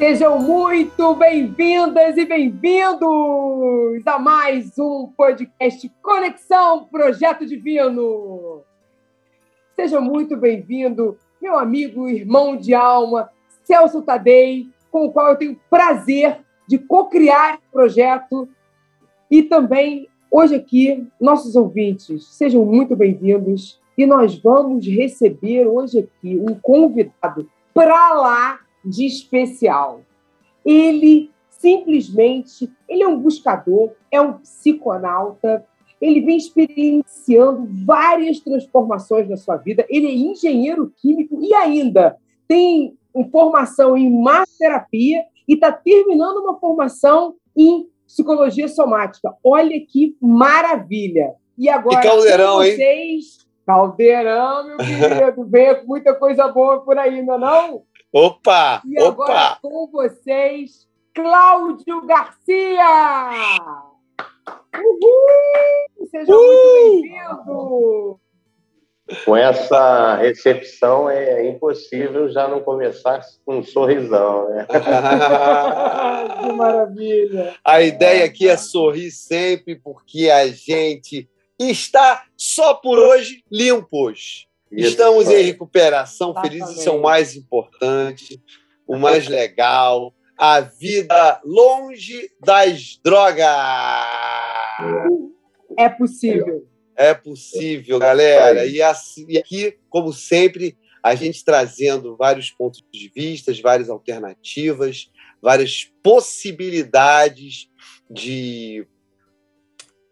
Sejam muito bem-vindas e bem-vindos a mais um podcast Conexão Projeto Divino. Seja muito bem-vindo, meu amigo, irmão de alma, Celso Tadei, com o qual eu tenho prazer de co-criar o projeto e também hoje aqui, nossos ouvintes, sejam muito bem-vindos e nós vamos receber hoje aqui um convidado para lá de especial. Ele simplesmente, ele é um buscador, é um psiconauta, ele vem experienciando várias transformações na sua vida, ele é engenheiro químico e ainda tem formação em massoterapia e está terminando uma formação em psicologia somática. Olha que maravilha! E agora, e caldeirão, vocês, hein? Caldeirão, meu querido, vem com muita coisa boa por aí, não é não? Opa! E agora opa. com vocês, Cláudio Garcia! Uhul! Seja uh! muito bem-vindo! Com essa recepção é impossível já não começar com um sorrisão, né? que maravilha! A ideia aqui é sorrir sempre, porque a gente está só por hoje limpos. Estamos em recuperação, felizes, isso é o mais importante, o mais legal. A vida longe das drogas. É possível. É possível, galera. E, assim, e aqui, como sempre, a gente trazendo vários pontos de vista, várias alternativas, várias possibilidades de,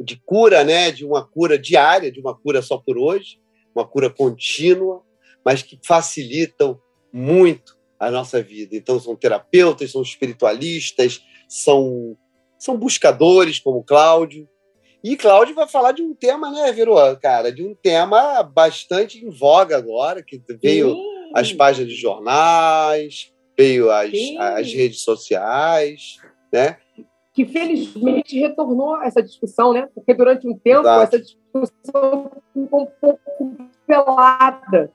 de cura, né? De uma cura diária, de uma cura só por hoje uma cura contínua, mas que facilitam muito a nossa vida. Então, são terapeutas, são espiritualistas, são, são buscadores, como Cláudio. E Cláudio vai falar de um tema, né, Veroa, cara? De um tema bastante em voga agora, que veio Sim. as páginas de jornais, veio as, as redes sociais, né? que felizmente retornou essa discussão, né? Porque durante um tempo Exato. essa discussão ficou um pouco pelada,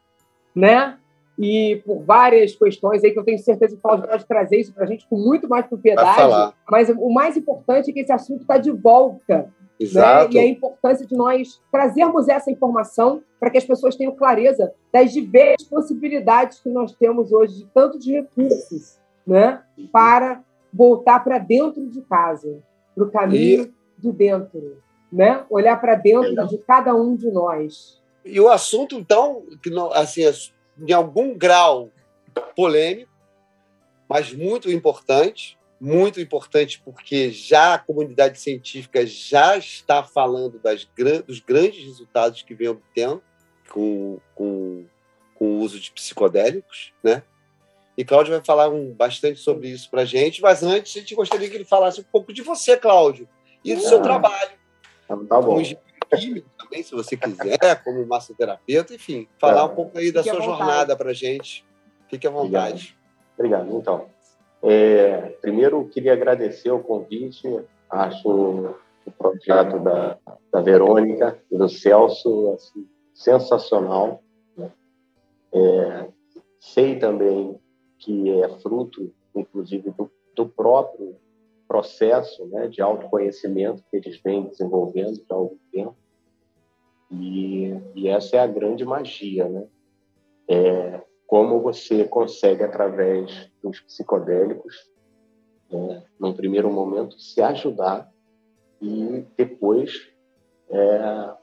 né? E por várias questões aí que eu tenho certeza que o Cláudio pode trazer isso para a gente com muito mais propriedade. Mas o mais importante é que esse assunto está de volta. Né? Exato. E a importância de nós trazermos essa informação para que as pessoas tenham clareza das diversas possibilidades que nós temos hoje, de tantos recursos, né? Para voltar para dentro de casa, para o caminho e... de dentro, né? Olhar para dentro é. de cada um de nós. E o assunto, então, que não, assim, é em algum grau polêmico, mas muito importante, muito importante porque já a comunidade científica já está falando das, dos grandes resultados que vem obtendo com, com, com o uso de psicodélicos, né? E Cláudio vai falar um, bastante sobre isso para a gente, mas antes a gente gostaria que ele falasse um pouco de você, Cláudio, e do ah, seu trabalho. Tá, tá bom. Químico também, se você quiser, como massoterapeuta, enfim, falar é. um pouco aí da Fique sua jornada para a gente. Fique à vontade. Obrigado. Obrigado. Então, é, primeiro queria agradecer o convite. Acho o projeto da, da Verônica e do Celso assim, sensacional. Né? É, sei também que é fruto, inclusive, do, do próprio processo né, de autoconhecimento que eles vêm desenvolvendo já há algum tempo. E, e essa é a grande magia, né? É como você consegue, através dos psicodélicos, é, num primeiro momento, se ajudar e depois é,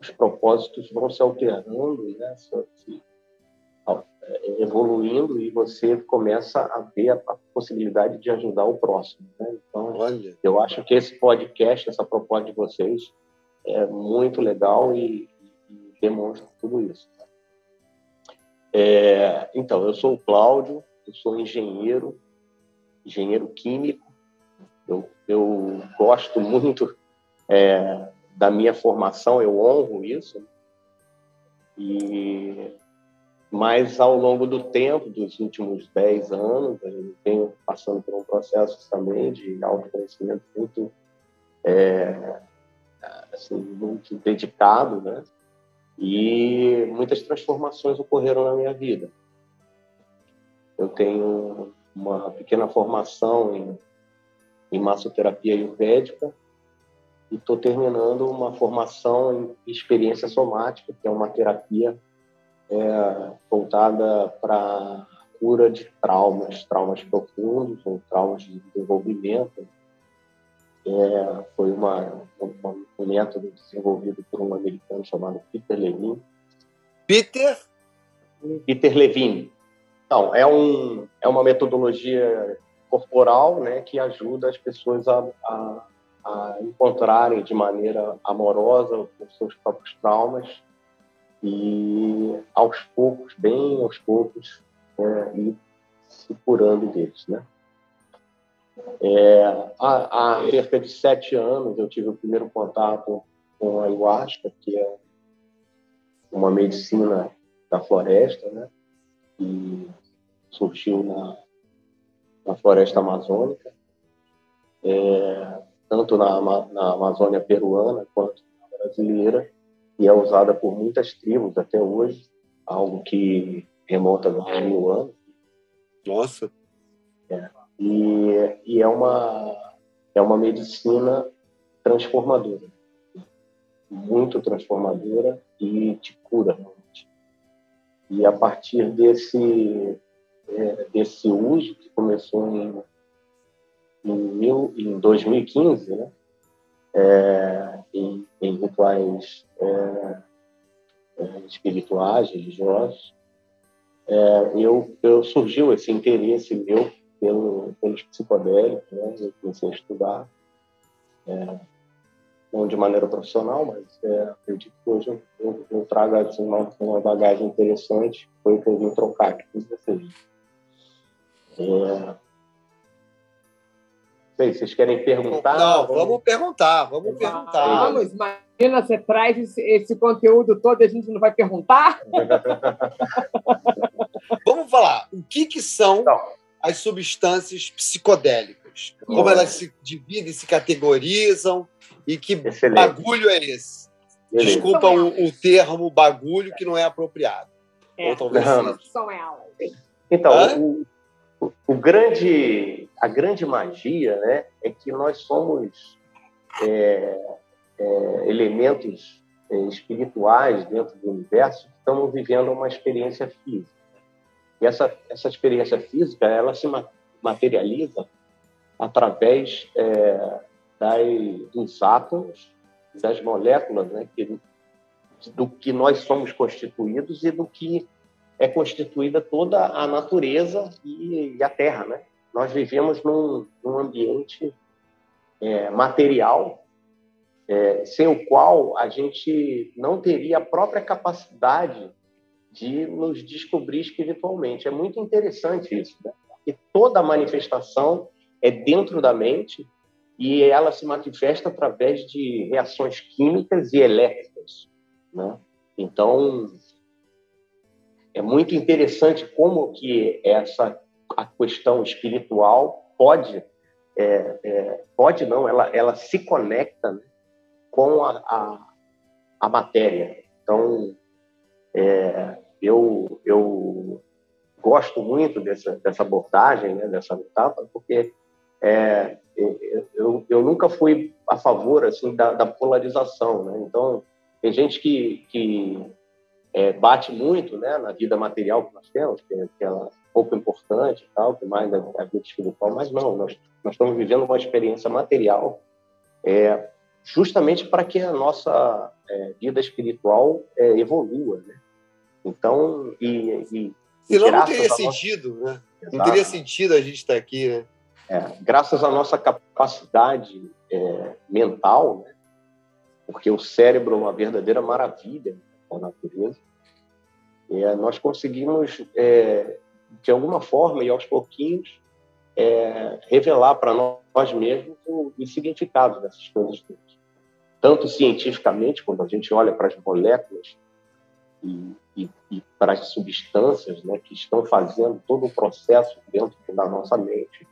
os propósitos vão se alterando, né? Se, evoluindo e você começa a ver a, possibilidade de ajudar o próximo. Né? Então, Olha. eu acho que esse podcast, essa proposta de vocês, é muito legal e, e demonstra tudo isso. É, então, eu sou o Cláudio, eu sou engenheiro, engenheiro químico. Eu, eu gosto muito é, da minha formação, eu honro isso. E mas ao longo do tempo, dos últimos 10 anos, eu venho passando por um processo também de autoconhecimento muito, é, assim, muito dedicado, né? E muitas transformações ocorreram na minha vida. Eu tenho uma pequena formação em, em massoterapia ayurvédica e estou terminando uma formação em experiência somática, que é uma terapia é, voltada para cura de traumas, traumas profundos ou traumas de desenvolvimento. É, foi uma, um, um método desenvolvido por um americano chamado Peter Levine. Peter? Peter Levine. Então, é, um, é uma metodologia corporal né, que ajuda as pessoas a, a, a encontrarem de maneira amorosa os seus próprios traumas e, aos poucos, bem aos poucos, ir se curando deles. Né? É, há, cerca de sete anos eu tive o primeiro contato com a ayahuasca, que é uma medicina da floresta, né? que surgiu na, na floresta amazônica, é, tanto na, na Amazônia peruana quanto na brasileira, e é usada por muitas tribos até hoje, algo que remonta a mil anos. Nossa! É, e, e é, uma, é uma medicina transformadora, muito transformadora e te cura. E a partir desse, é, desse uso, que começou em, em, mil, em 2015, né? É, em, em, rituais é, é, espirituais, religiosos, é, eu, eu surgiu esse interesse meu pelo, pelos psicodélicos, né? eu comecei a estudar, não de maneira profissional, mas acredito que hoje eu, eu, eu trago assim, uma, uma bagagem interessante, foi o que eu vim trocar aqui com vocês. É... Sei, vocês querem perguntar? Não, vamos perguntar, vamos perguntar. Vamos, imagina, você traz esse, esse conteúdo todo e a gente não vai perguntar? vamos falar, o que, que são não. as substâncias psicodélicas? Como elas se dividem, se categorizam e que Excelente. bagulho é esse? Beleza. Desculpa o, o, termo bagulho que não é apropriado. É, Ou talvez não. são elas. Então, o, o, grande, a grande magia né, é que nós somos é, é, elementos é, espirituais dentro do universo que estamos vivendo uma experiência física. E essa, essa experiência física ela se materializa através é, das, dos átomos, das moléculas, né, que, do que nós somos constituídos e do que é constituída toda a natureza e, e a Terra, né? Nós vivemos num, num ambiente é, material é, sem o qual a gente não teria a própria capacidade de nos descobrir espiritualmente. É muito interessante isso, né? porque toda manifestação é dentro da mente e ela se manifesta através de reações químicas e elétricas. Né? Então, é muito interessante como que essa a questão espiritual pode é, é, pode não ela ela se conecta né, com a, a, a, matéria então é, eu eu gosto muito dessa dessa abordagem né, dessa metáfora porque é, eu, eu nunca fui a favor assim da, da polarização né? então tem gente que, que é, bate muito né, na vida material que nós temos, que, é, que é pouco importante e tal, que mais é a vida espiritual, mas não, nós, nós estamos vivendo uma experiência material é, justamente para que a nossa é, vida espiritual é, evolua, né? Então, e, e Senão não teria sentido, nossa... né? Exato. Não teria sentido a gente estar aqui, né? É, graças à nossa capacidade mental, né? porque o cérebro é uma verdadeira maravilha a natureza, é, nós conseguimos, é, de alguma forma e aos pouquinhos, é, revelar para nós mesmos o, o, significado dessas coisas todas. Tanto cientificamente, quando a gente olha para as moléculas e, e, e para as substâncias né, que estão fazendo todo o processo dentro da nossa mente,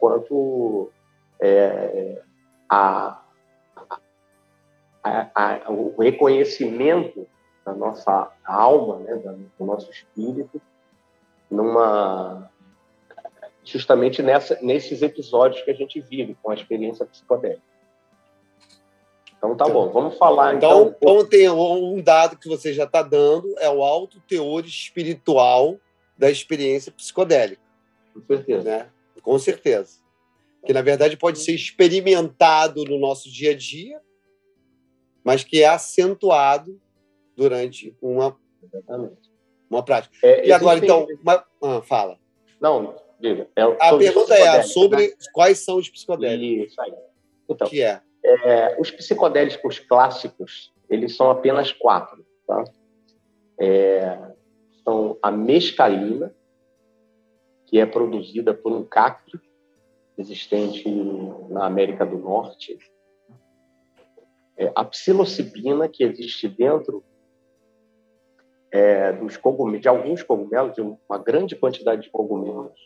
quanto a, a, a, o reconhecimento da nossa alma, né, do nosso espírito, numa justamente nessa, nesses episódios que a gente vive com a experiência psicodélica. Então tá bom, vamos falar então. Então, então tem um dado que você já está dando, é o alto teor espiritual da experiência psicodélica. Com certeza. Né? Com certeza. Que na verdade pode ser experimentado no nosso dia a dia, mas que é acentuado durante uma, uma prática. É, e agora, então, uma... ah, fala. Não, diga. É a pergunta é sobre né? quais são os psicodélicos. Isso aí. Então, que é? é? Os psicodélicos clássicos, eles são apenas quatro. Tá? É, são a mescalina, que é produzida por um cacto existente na América do Norte, é, a psilocibina, que existe dentro é, dos cogumelos, de alguns cogumelos, de uma grande quantidade de cogumelos.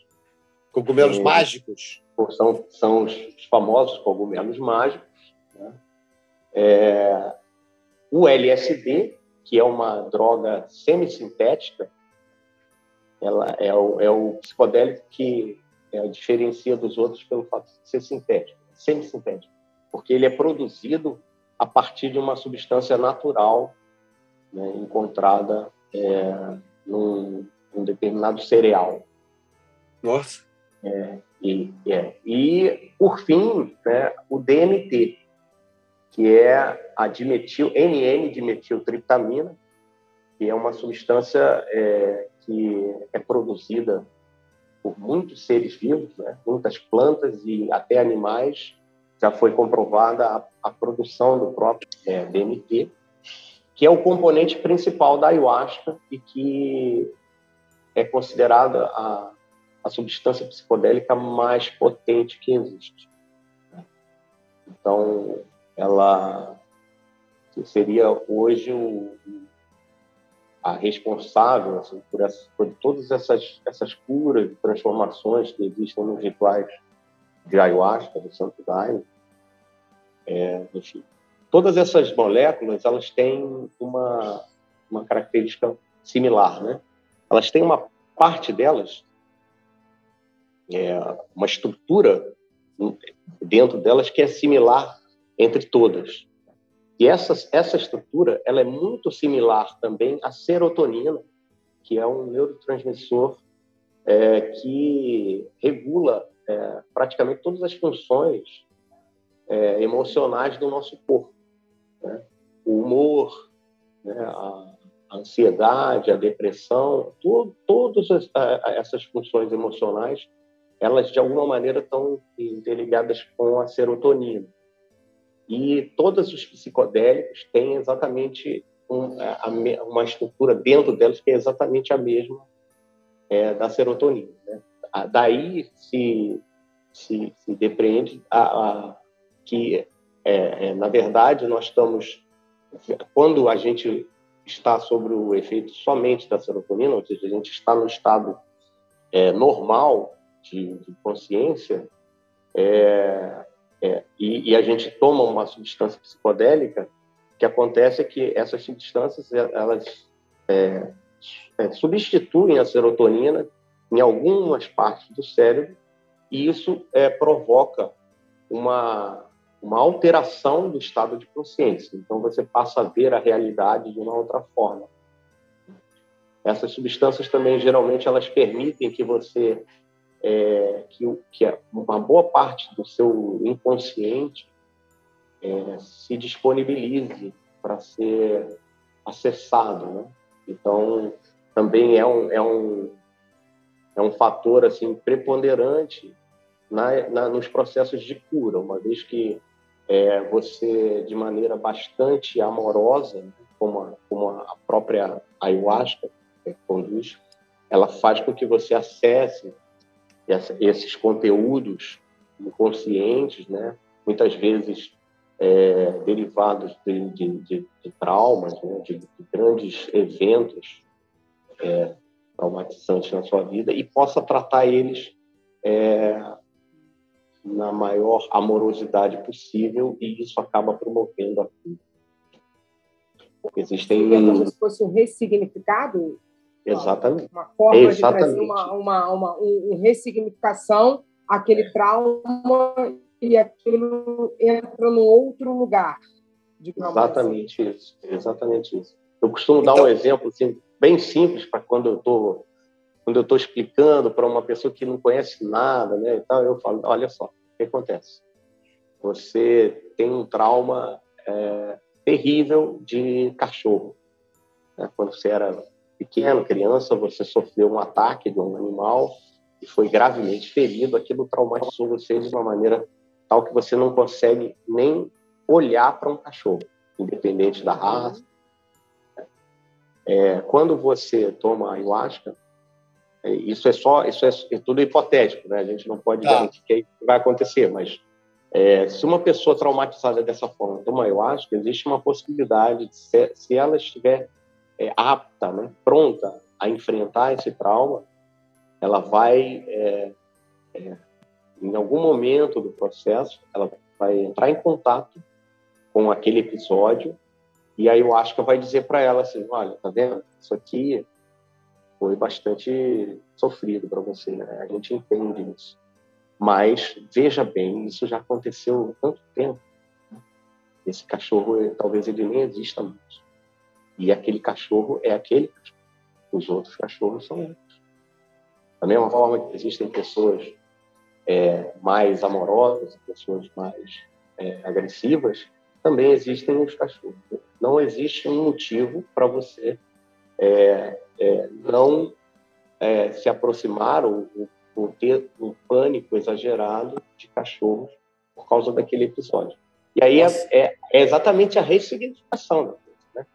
Cogumelos é, mágicos? São, são os famosos cogumelos mágicos. Né? É, o LSD, que é uma droga semissintética, ela é o, é o psicodélico que é, diferencia dos outros pelo fato de ser sintético, semissintético, porque ele é produzido a partir de uma substância natural né, encontrada é, num, num, determinado cereal. Nossa! É, e, é. e, por fim, né, o DMT, que é a dimetil, NN-dimetiltriptamina, que é uma substância é, que é produzida por muitos seres vivos, né, muitas plantas e até animais, já foi comprovada a, a produção do próprio é, DMT, que é o componente principal da ayahuasca e que é considerada a, a substância psicodélica mais potente que existe. Então, ela seria hoje o, a responsável assim, por, essa, por, todas essas, essas curas e transformações que existem nos rituais de ayahuasca, do Santo Daime. É, enfim, todas essas moléculas elas têm uma, uma característica similar, né? Elas têm uma parte delas, é, uma estrutura dentro delas que é similar entre todas. E essa, essa estrutura ela é muito similar também à serotonina, que é um neurotransmissor é, que regula é, praticamente todas as funções é, emocionais do nosso corpo. Né? O humor, né? a, a, ansiedade, a depressão, tudo, todas as, a, essas funções emocionais, elas de alguma maneira estão interligadas com a serotonina. E todos os psicodélicos têm exatamente um, a, uma estrutura dentro deles que é exatamente a mesma é, da serotonina. Né? Daí se, se, se depreende a, a que, é, é, na verdade, nós estamos. Quando a gente está sobre o efeito somente da serotonina, ou seja, a gente está no estado é, normal de, de consciência, é, é, e, e, a gente toma uma substância psicodélica, o que acontece é que essas substâncias elas é, é, substituem a serotonina em algumas partes do cérebro e isso é, provoca uma, uma alteração do estado de consciência. Então você passa a ver a realidade de uma outra forma. Essas substâncias também geralmente elas permitem que você é, que, que uma boa parte do seu inconsciente é, se disponibilize para ser acessado, né? Então, também é um, é um, é um fator assim preponderante na, na, nos processos de cura, uma vez que é, você, de maneira bastante amorosa, como, a, como a própria ayahuasca conduz, ela faz com que você acesse essa, esses conteúdos inconscientes, né? muitas vezes é, derivados de, de, de, de traumas, né? de, grandes eventos é, traumatizantes na sua vida, e possa tratar eles é, na maior amorosidade possível, e isso acaba promovendo a cura. Existem. Como se fosse um ressignificado Exatamente. Uma forma Exatamente. de trazer uma, uma, uma, uma ressignificação aquele trauma e aquilo entra num outro lugar. Exatamente assim. isso. Exatamente isso. Eu costumo então, dar um então exemplo assim, bem simples para quando eu estou quando eu estou explicando para uma pessoa que não conhece nada, né, e tal, eu falo, olha só, o que acontece? Você tem um trauma é, terrível de cachorro. Né? Quando você era pequeno, criança, você sofreu um ataque de um animal e foi gravemente ferido. Aquilo traumatizou você de uma maneira tal que você não consegue nem olhar para um cachorro, independente da raça. É, quando você toma ayahuasca, é, isso é só, isso é, é, tudo hipotético, né? A gente não pode tá. garantir que vai acontecer, mas é, se uma pessoa traumatizada dessa forma toma ayahuasca, existe uma possibilidade de se, se ela estiver é, apta, né, pronta a enfrentar esse trauma, ela vai, é, é, em algum momento do processo, ela vai entrar em contato com aquele episódio e aí acho que vai dizer para ela assim, olha, tá vendo? Isso aqui foi bastante sofrido para você, né? A gente entende isso. Mas veja bem, isso já aconteceu há tanto tempo. Esse cachorro, talvez ele nem exista mais. E aquele cachorro é aquele cachorro. Os outros cachorros são outros. Da mesma forma que existem pessoas é, mais amorosas, pessoas mais é, agressivas, também existem os cachorros. Não existe um motivo para você é, é, não é, se aproximar ou, ou, ter um pânico exagerado de cachorros por causa daquele episódio. E aí é, é, é, exatamente a ressignificação da coisa. Né?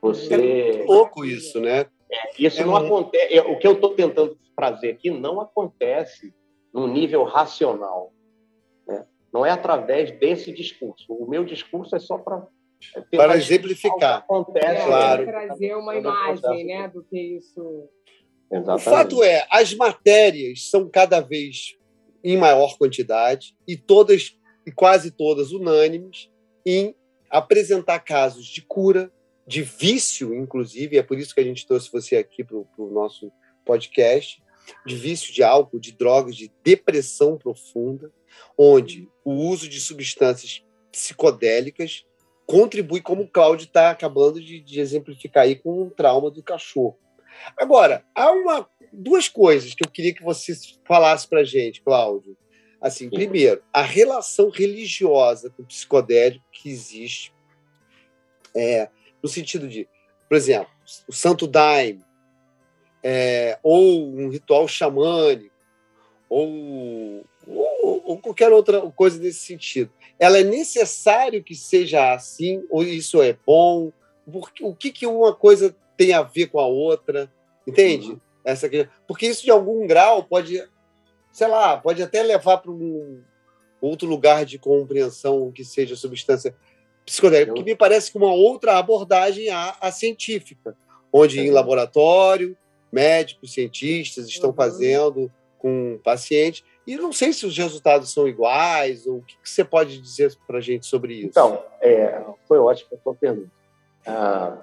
Você... É louco isso, né? É, isso não acontece. O que eu estou tentando trazer aqui não acontece no nível racional. Né? Não é através desse discurso. O meu discurso é só para para exemplificar. Acontece, é, claro. trazer uma imagem, né, do que isso. Exatamente. O fato é, as matérias são cada vez em maior quantidade e todas e quase todas unânimes em apresentar casos de cura, de vício, inclusive, é por isso que a gente trouxe você aqui para o nosso podcast, de vício de álcool, de drogas, de depressão profunda, onde o uso de substâncias psicodélicas contribui, como o Cláudio está acabando de, de, exemplificar aí com o trauma do cachorro. Agora, há uma, duas coisas que eu queria que você falasse para a gente, Cláudio. Assim, primeiro, a relação religiosa com o psicodélico que existe, é, no sentido de, por exemplo, o santo daime, é, ou um ritual xamânico, ou, ou, qualquer outra coisa nesse sentido ela é necessário que seja assim, ou isso é bom? Porque, o que, que uma coisa tem a ver com a outra? Entende? Uhum. Essa Porque isso, de algum grau, pode, sei lá, pode até levar para um outro lugar de compreensão que seja substância psicodélica, que me parece que uma outra abordagem a, a científica, onde em laboratório, médicos, cientistas estão uhum. fazendo com pacientes e não sei se os resultados são iguais, ou o que, que você pode dizer para a gente sobre isso? Então, é, foi ótima a sua pergunta. Ah,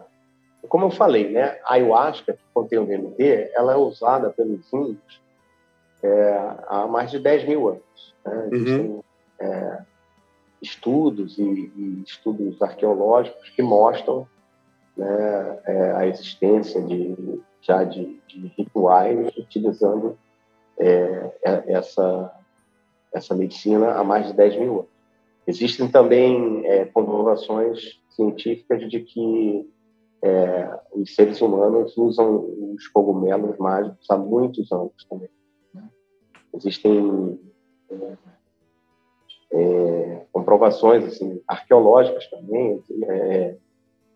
como eu falei, né, a ayahuasca, que contém o DMT, ela é usada pelos índios é, há mais de 10 mil anos. Né? Uhum. Existem é, estudos e, e, estudos arqueológicos que mostram né, é, a existência de, já de, de rituais utilizando é, é, essa, essa medicina há mais de 10 mil anos. Existem também é, comprovações científicas de que é, os seres humanos usam os cogumelos mágicos há muitos anos também. Existem é, é, comprovações assim, arqueológicas também. É,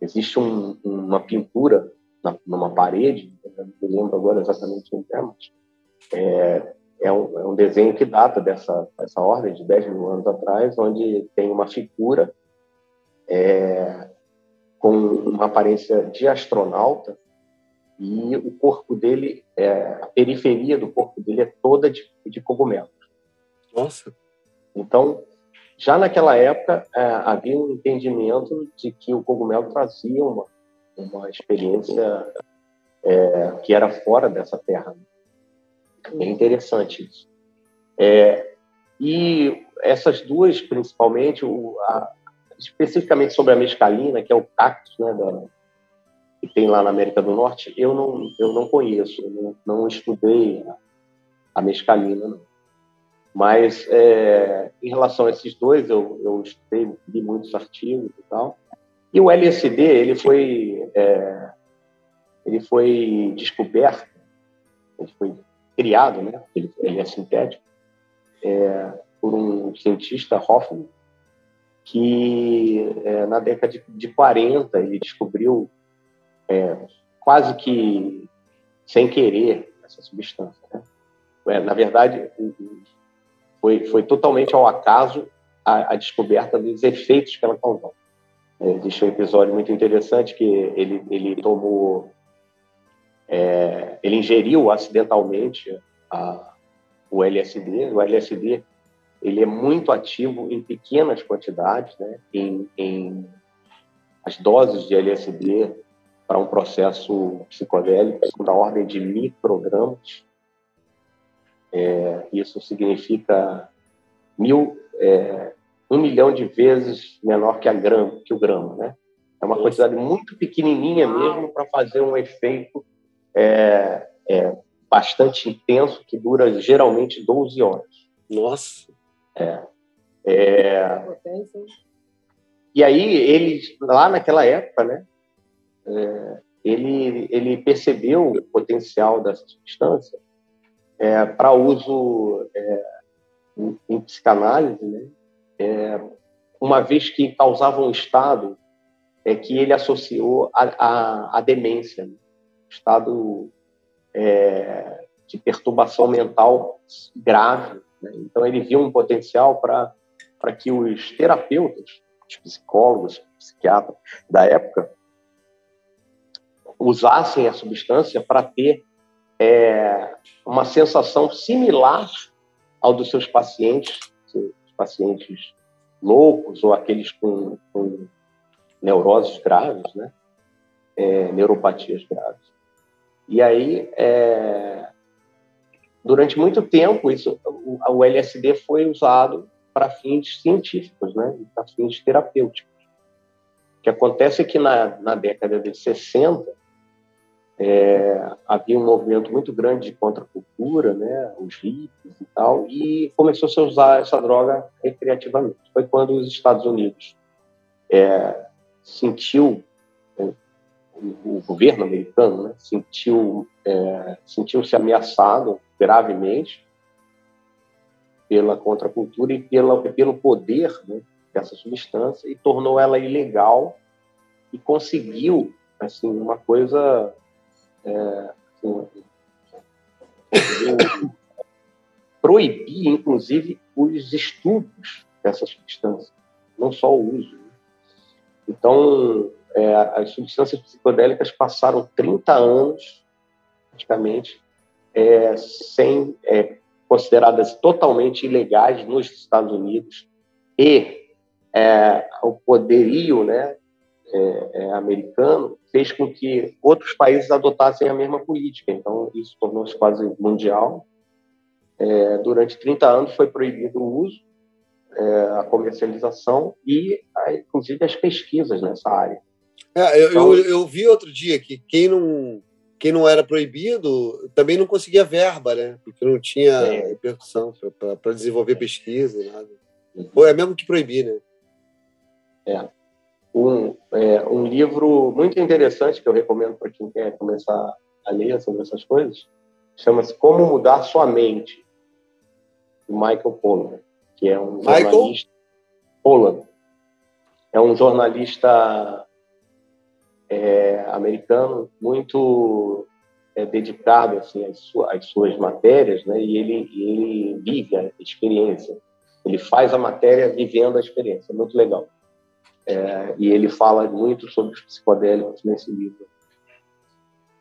existe um, uma pintura na, numa parede, não me lembro agora exatamente o que é, é, é, um, é um desenho que data dessa, dessa ordem, de 10 mil anos atrás, onde tem uma figura é, com uma aparência de astronauta e o corpo dele, é, a periferia do corpo dele é toda de, de cogumelos. Nossa! Então, já naquela época, é, havia um entendimento de que o cogumelo trazia uma, uma experiência é, que era fora dessa terra. É interessante isso. É, e essas duas, principalmente, o, a, especificamente sobre a mescalina, que é o cactus né, da, que tem lá na América do Norte, eu não, eu não conheço, não, não estudei a, a mescalina. Não. Mas é, em relação a esses dois, eu, eu estudei, li muitos artigos e tal. E o LSD, ele foi, é, ele foi descoberto, ele foi criado, né? ele, ele é sintético, é, por um cientista, Hoffman, que é, na década de, de 40 ele descobriu é, quase que sem querer essa substância. Né? É, na verdade, foi, foi totalmente ao acaso a, a descoberta dos efeitos que ela causou. É, existe um episódio muito interessante que ele, ele tomou, é, ele ingeriu acidentalmente a, o LSD. O LSD ele é muito ativo em pequenas quantidades, né? em, em as doses de LSD para um processo psicodélico da ordem de microgramas. É, isso significa mil, é, um milhão de vezes menor que, a grama, que o grama, né? É uma quantidade muito pequenininha mesmo para fazer um efeito é, é, bastante intenso que dura geralmente 12 horas. Nossa! É. é... E aí ele lá naquela época, né? É, ele ele percebeu o potencial dessa substância é, para uso é, em, em, psicanálise, né? É, uma vez que causava um estado é que ele associou à demência, né? Estado é, de perturbação mental grave. Né? Então, ele viu um potencial para que os terapeutas, os psicólogos, psiquiatras da época, usassem a substância para ter é, uma sensação similar ao dos seus pacientes, pacientes loucos ou aqueles com, com neuroses graves, né? É, neuropatias graves. E aí, é, durante muito tempo, isso, o, o LSD foi usado para fins científicos, né? para fins terapêuticos. O que acontece é que na, na década de 60, é, havia um movimento muito grande de contracultura, né, os hippies e tal, e começou -se a usar essa droga recreativamente. Foi quando os Estados Unidos é, sentiu o, governo americano né, sentiu é, sentiu-se ameaçado gravemente pela contracultura e pela, pelo poder né, dessa substância e tornou ela ilegal e conseguiu assim uma coisa é, assim, proibir inclusive os estudos dessa substância não só o uso. Então é, as substâncias psicodélicas passaram 30 anos, praticamente, é, sem é, consideradas totalmente ilegais nos Estados Unidos e é, o poderio né, é, é, americano fez com que outros países adotassem a mesma política. Então, isso tornou-se quase mundial. durante 30 anos foi proibido o uso, a comercialização e, inclusive, as pesquisas nessa área. É, eu, então, eu, eu, vi outro dia que quem não, quem não era proibido também não conseguia verba, né? Porque não tinha é. repercussão para desenvolver pesquisa e nada. Uhum. Ou é mesmo que proibir, né? É. Um, é, um livro muito interessante que eu recomendo para quem quer começar a ler sobre essas coisas chama-se Como Mudar Sua Mente, de Michael Pollan, que é um Michael? jornalista. É um jornalista é, americano muito é, dedicado assim às, suas, às suas matérias, né? E ele ele vive a experiência. Ele faz a matéria vivendo a experiência. É muito legal. É, e ele fala muito sobre os psicodélicos nesse livro.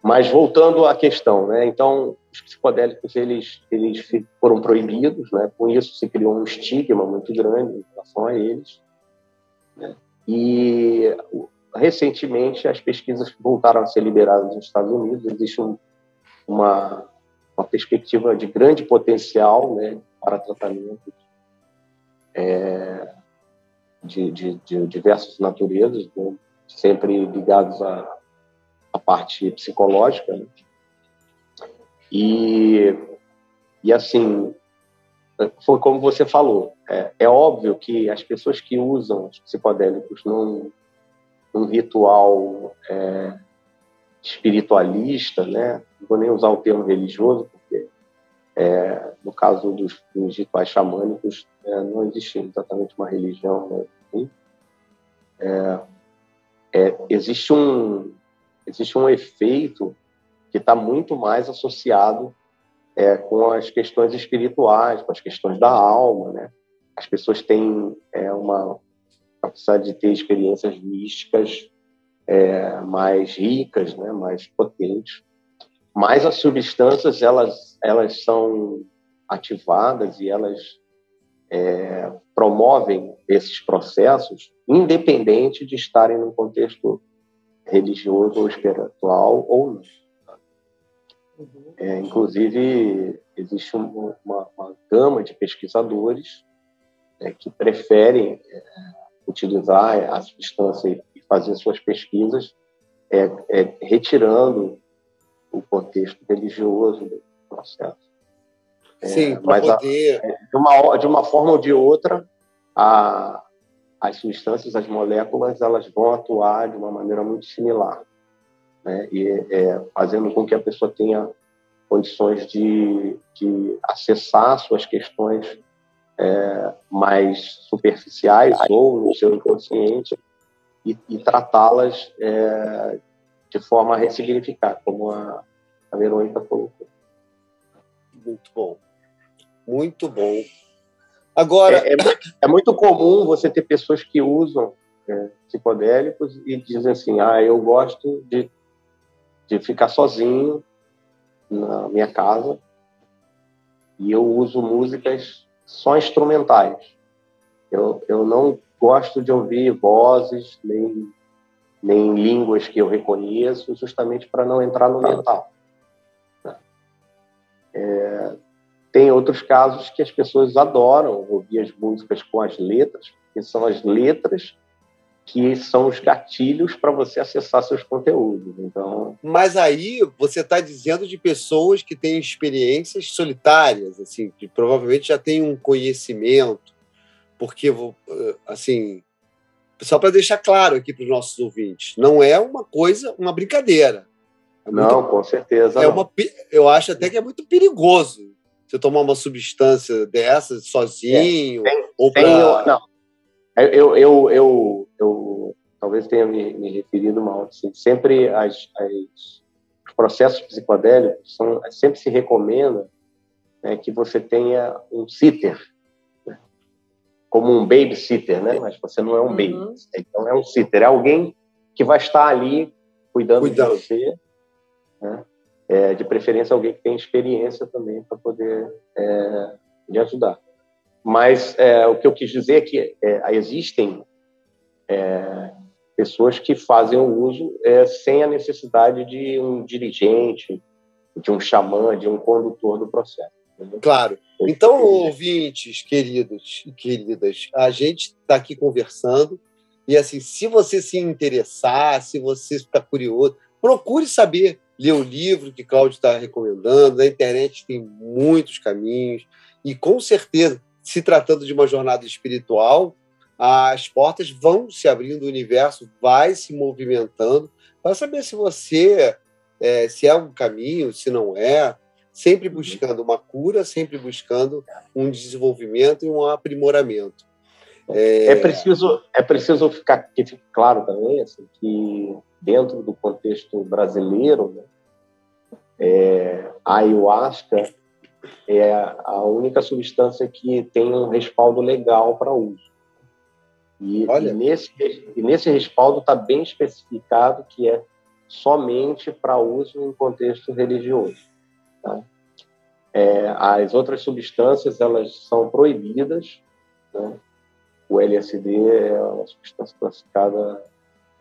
Mas voltando à questão, né? Então, os psicodélicos eles eles foram proibidos, né? Com isso se criou um estigma muito grande em relação a eles. Né? E recentemente, as pesquisas voltaram a ser liberadas nos Estados Unidos. Existe um, uma, uma perspectiva de grande potencial né, para tratamento é, de, de, de, diversas naturezas, né, sempre ligados à parte psicológica. Né? E, e, assim, foi como você falou, é, é, óbvio que as pessoas que usam os psicodélicos num, num ritual é, espiritualista, né? não vou nem usar o termo religioso, porque é, no caso dos, dos rituais xamânicos é, não existe exatamente uma religião, né? É, é, existe um existe um efeito que está muito mais associado é, com as questões espirituais, com as questões da alma, né? As pessoas têm é, uma capacidade de ter experiências místicas é, mais ricas, né? Mais potentes. Mas as substâncias elas elas são ativadas e elas é, promovem esses processos, independente de estarem num contexto religioso ou espiritual ou não. É, inclusive, existe uma, uma, uma, gama de pesquisadores é, que preferem é, utilizar a substância e fazer suas pesquisas é, é, retirando o contexto religioso do processo. É, Sim, mas poder... a, de, uma, de uma forma ou de outra, a, as substâncias, as moléculas, elas vão atuar de uma maneira muito similar né? e é, fazendo com que a pessoa tenha condições de, de acessar suas questões é, mais superficiais ou no seu inconsciente e, e tratá-las é, de forma a ressignificar, como a, a Verônica colocou. Muito bom. Muito bom. Agora. É, é, é muito comum você ter pessoas que usam é, psicodélicos e dizem assim: ah, eu gosto de de ficar sozinho na minha casa e eu uso músicas só instrumentais. Eu, eu não gosto de ouvir vozes nem, nem línguas que eu reconheço, justamente para não entrar no mental. É, tem outros casos que as pessoas adoram ouvir as músicas com as letras, porque são as letras que são os gatilhos para você acessar seus conteúdos. Então, mas aí você está dizendo de pessoas que têm experiências solitárias, assim, que provavelmente já têm um conhecimento, porque assim, só para deixar claro aqui para os nossos ouvintes, não é uma coisa, uma brincadeira. É muito, não, com certeza. É não. uma, eu acho até que é muito perigoso você tomar uma substância dessa sozinho é, tem, ou pra... não eu, eu, eu, eu talvez tenha me, me referido mal. Assim, sempre as, as, os processos psicodélicos são, sempre se recomenda né, que você tenha um sitter, né, como um babysitter, né? Mas você não é um baby, uhum. então é um sitter, é alguém que vai estar ali cuidando, cuidando. de você, né? É, de preferência alguém que tem experiência também para poder é, lhe ajudar. Mas é, o que eu quis dizer é que é, existem é, pessoas que fazem o uso é, sem a necessidade de um dirigente, de um xamã, de um condutor do processo. Entendeu? Claro. Então, ouvintes, queridos e queridas, a gente está aqui conversando e, assim, se você se interessar, se você está curioso, procure saber, ler o livro que Cláudio está recomendando. Na internet tem muitos caminhos e, com certeza, se tratando de uma jornada espiritual, as portas vão se abrindo, o universo vai se movimentando para saber se você é, se é um caminho, se não é, sempre uhum. buscando uma cura, sempre buscando um desenvolvimento e um aprimoramento. É, é preciso é preciso ficar que fique claro também assim, que dentro do contexto brasileiro, né, é, a ayahuasca é a única substância que tem um respaldo legal para uso. E, e, nesse, e nesse respaldo está bem especificado que é somente para uso em contexto religioso. Tá? É, as outras substâncias elas são proibidas. Né? O LSD é uma substância classificada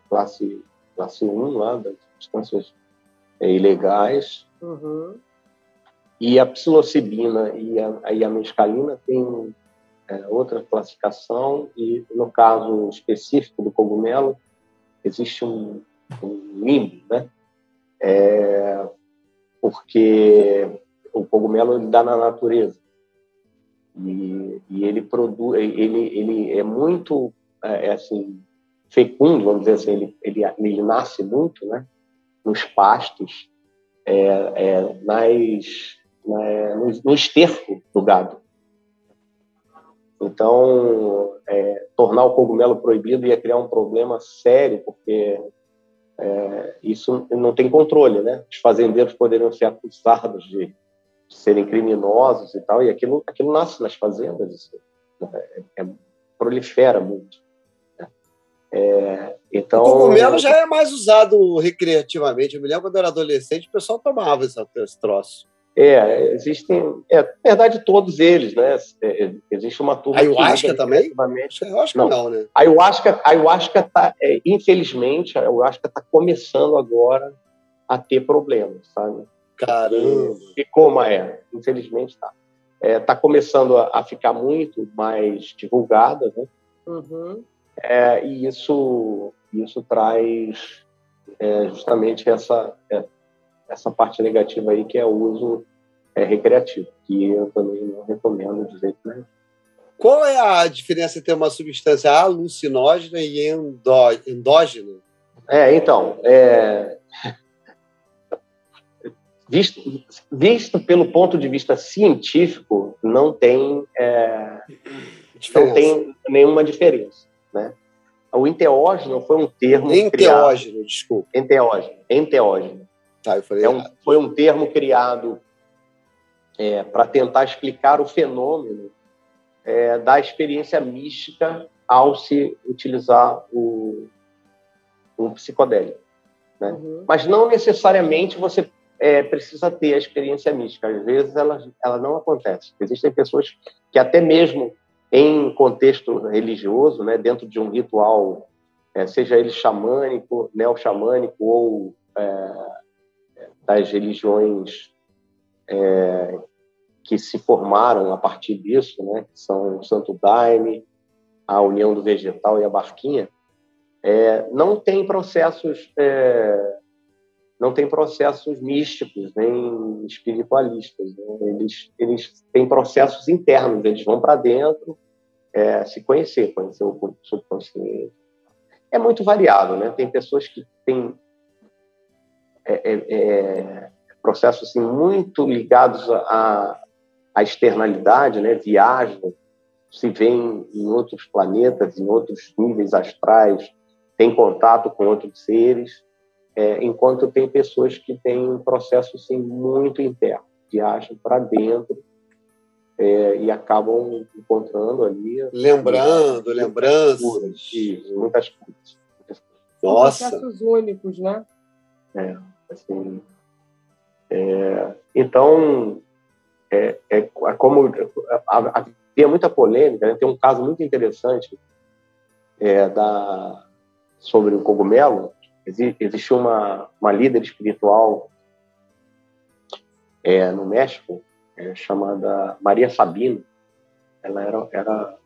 classe, classe 1 lá, das substâncias é, ilegais. Uhum. E a psilocibina e a, e a mescalina têm é, outra classificação, e no caso específico do cogumelo, existe um, um limbo, né? É, porque o cogumelo ele dá na natureza e, e ele produz, ele, ele é muito é, é, assim fecundo, vamos dizer assim, ele, ele, ele nasce muito, né? Nos pastos, é, é, nas, na, no, no esterco do gado. Então, é, tornar o cogumelo proibido ia criar um problema sério, porque é, isso não tem controle, né? Os fazendeiros poderiam ser acusados de serem criminosos e tal, e aquilo, aquilo nasce nas fazendas, isso é, é, prolifera muito. É, então, o cogumelo já é mais usado recreativamente. Eu me lembro quando eu era adolescente, o pessoal tomava esse, esse troço. É, existem, é, na verdade, todos eles, né? É, é existe uma turma. Ayahuasca também? Ayahuasca não, não né? Ayahuasca, ayahuasca tá, é, infelizmente, a ayahuasca está começando agora a ter problemas, sabe? Caramba! Ficou uma é, infelizmente está. Está começando a, a, ficar muito mais divulgada, né? Uhum. É, e isso, isso traz justamente essa essa parte negativa aí, que é o uso é, recreativo, que eu também não recomendo de jeito nenhum. Qual é a diferença entre uma substância alucinógena e endó endógena? É, então, é... Visto, visto pelo ponto de vista científico, não tem, é... não tem nenhuma diferença. Né? O enteógeno foi um termo. Enteógeno, criado... desculpa. Enteógeno. Enteógeno. Tá, é um, foi um termo criado é, para tentar explicar o fenômeno é, da experiência mística ao se utilizar o, um psicodélico. Né? Uhum. Mas não necessariamente você é, precisa ter a experiência mística. Às vezes ela, ela não acontece. Existem pessoas que até mesmo em contexto religioso, né, dentro de um ritual, é, seja ele xamânico, neo-xamânico ou é, das religiões é, que se formaram a partir disso, né, que são o Santo Daime, a União do Vegetal e a Barquinha, é, não tem processos é, não tem processos místicos nem espiritualistas. Né? Eles, eles têm processos internos, eles vão para dentro é, se conhecer, conhecer o subconsciente. É muito variado, né? Tem pessoas que têm é, é, é, processos assim, muito ligados à, à externalidade, né? viajam, se veem em outros planetas, em outros níveis astrais, têm contato com outros seres, é, enquanto tem pessoas que têm um processo assim, muito interno, viajam para dentro é, e acabam encontrando ali. Lembrando, lembranças. muitas coisas. Nossa. Processos únicos, né? É. Assim, é, então, é, é, é como havia muita polêmica, né? tem um caso muito interessante é, da, sobre o cogumelo. Existe uma, uma líder espiritual é, no México é, chamada Maria Sabina. Ela era, era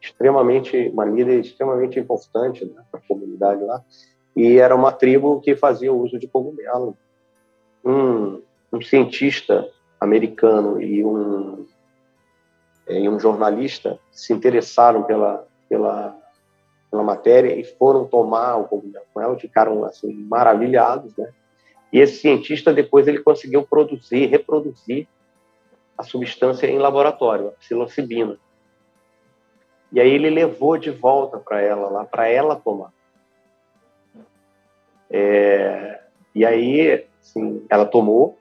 extremamente uma líder extremamente importante né, para a comunidade lá e era uma tribo que fazia uso de cogumelo. Um, um cientista americano e um, e um jornalista se interessaram pela, pela, pela matéria e foram tomar o cogumelo com ela, ficaram assim, maravilhados, né? E esse cientista depois ele conseguiu produzir, reproduzir a substância em laboratório, a psilocibina. E aí ele levou de volta para ela lá, para ela tomar. É, e aí, assim, ela tomou,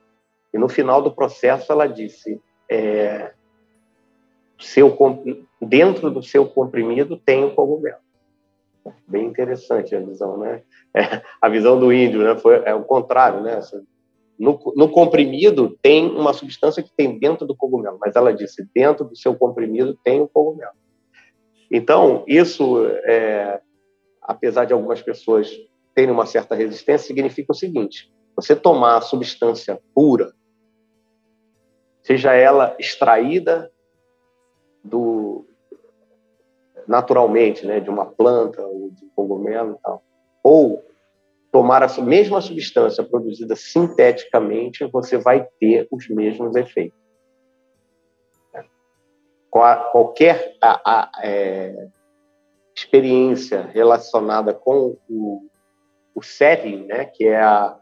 e no final do processo ela disse: é, seu, dentro do seu comprimido tem o cogumelo. Bem interessante a visão, né? É, a visão do índio, né? Foi é o contrário, né? Assim, no, no, comprimido tem uma substância que tem dentro do cogumelo, mas ela disse dentro do seu comprimido tem o cogumelo. Então isso é, apesar de algumas pessoas terem uma certa resistência, significa o seguinte: você tomar a substância pura, seja ela extraída do naturalmente, né, de uma planta ou de um cogumelo e tal, ou tomar a mesma substância produzida sinteticamente, você vai ter os mesmos efeitos. Qualquer a, a, é, experiência relacionada com o, o setting, né, que é, a,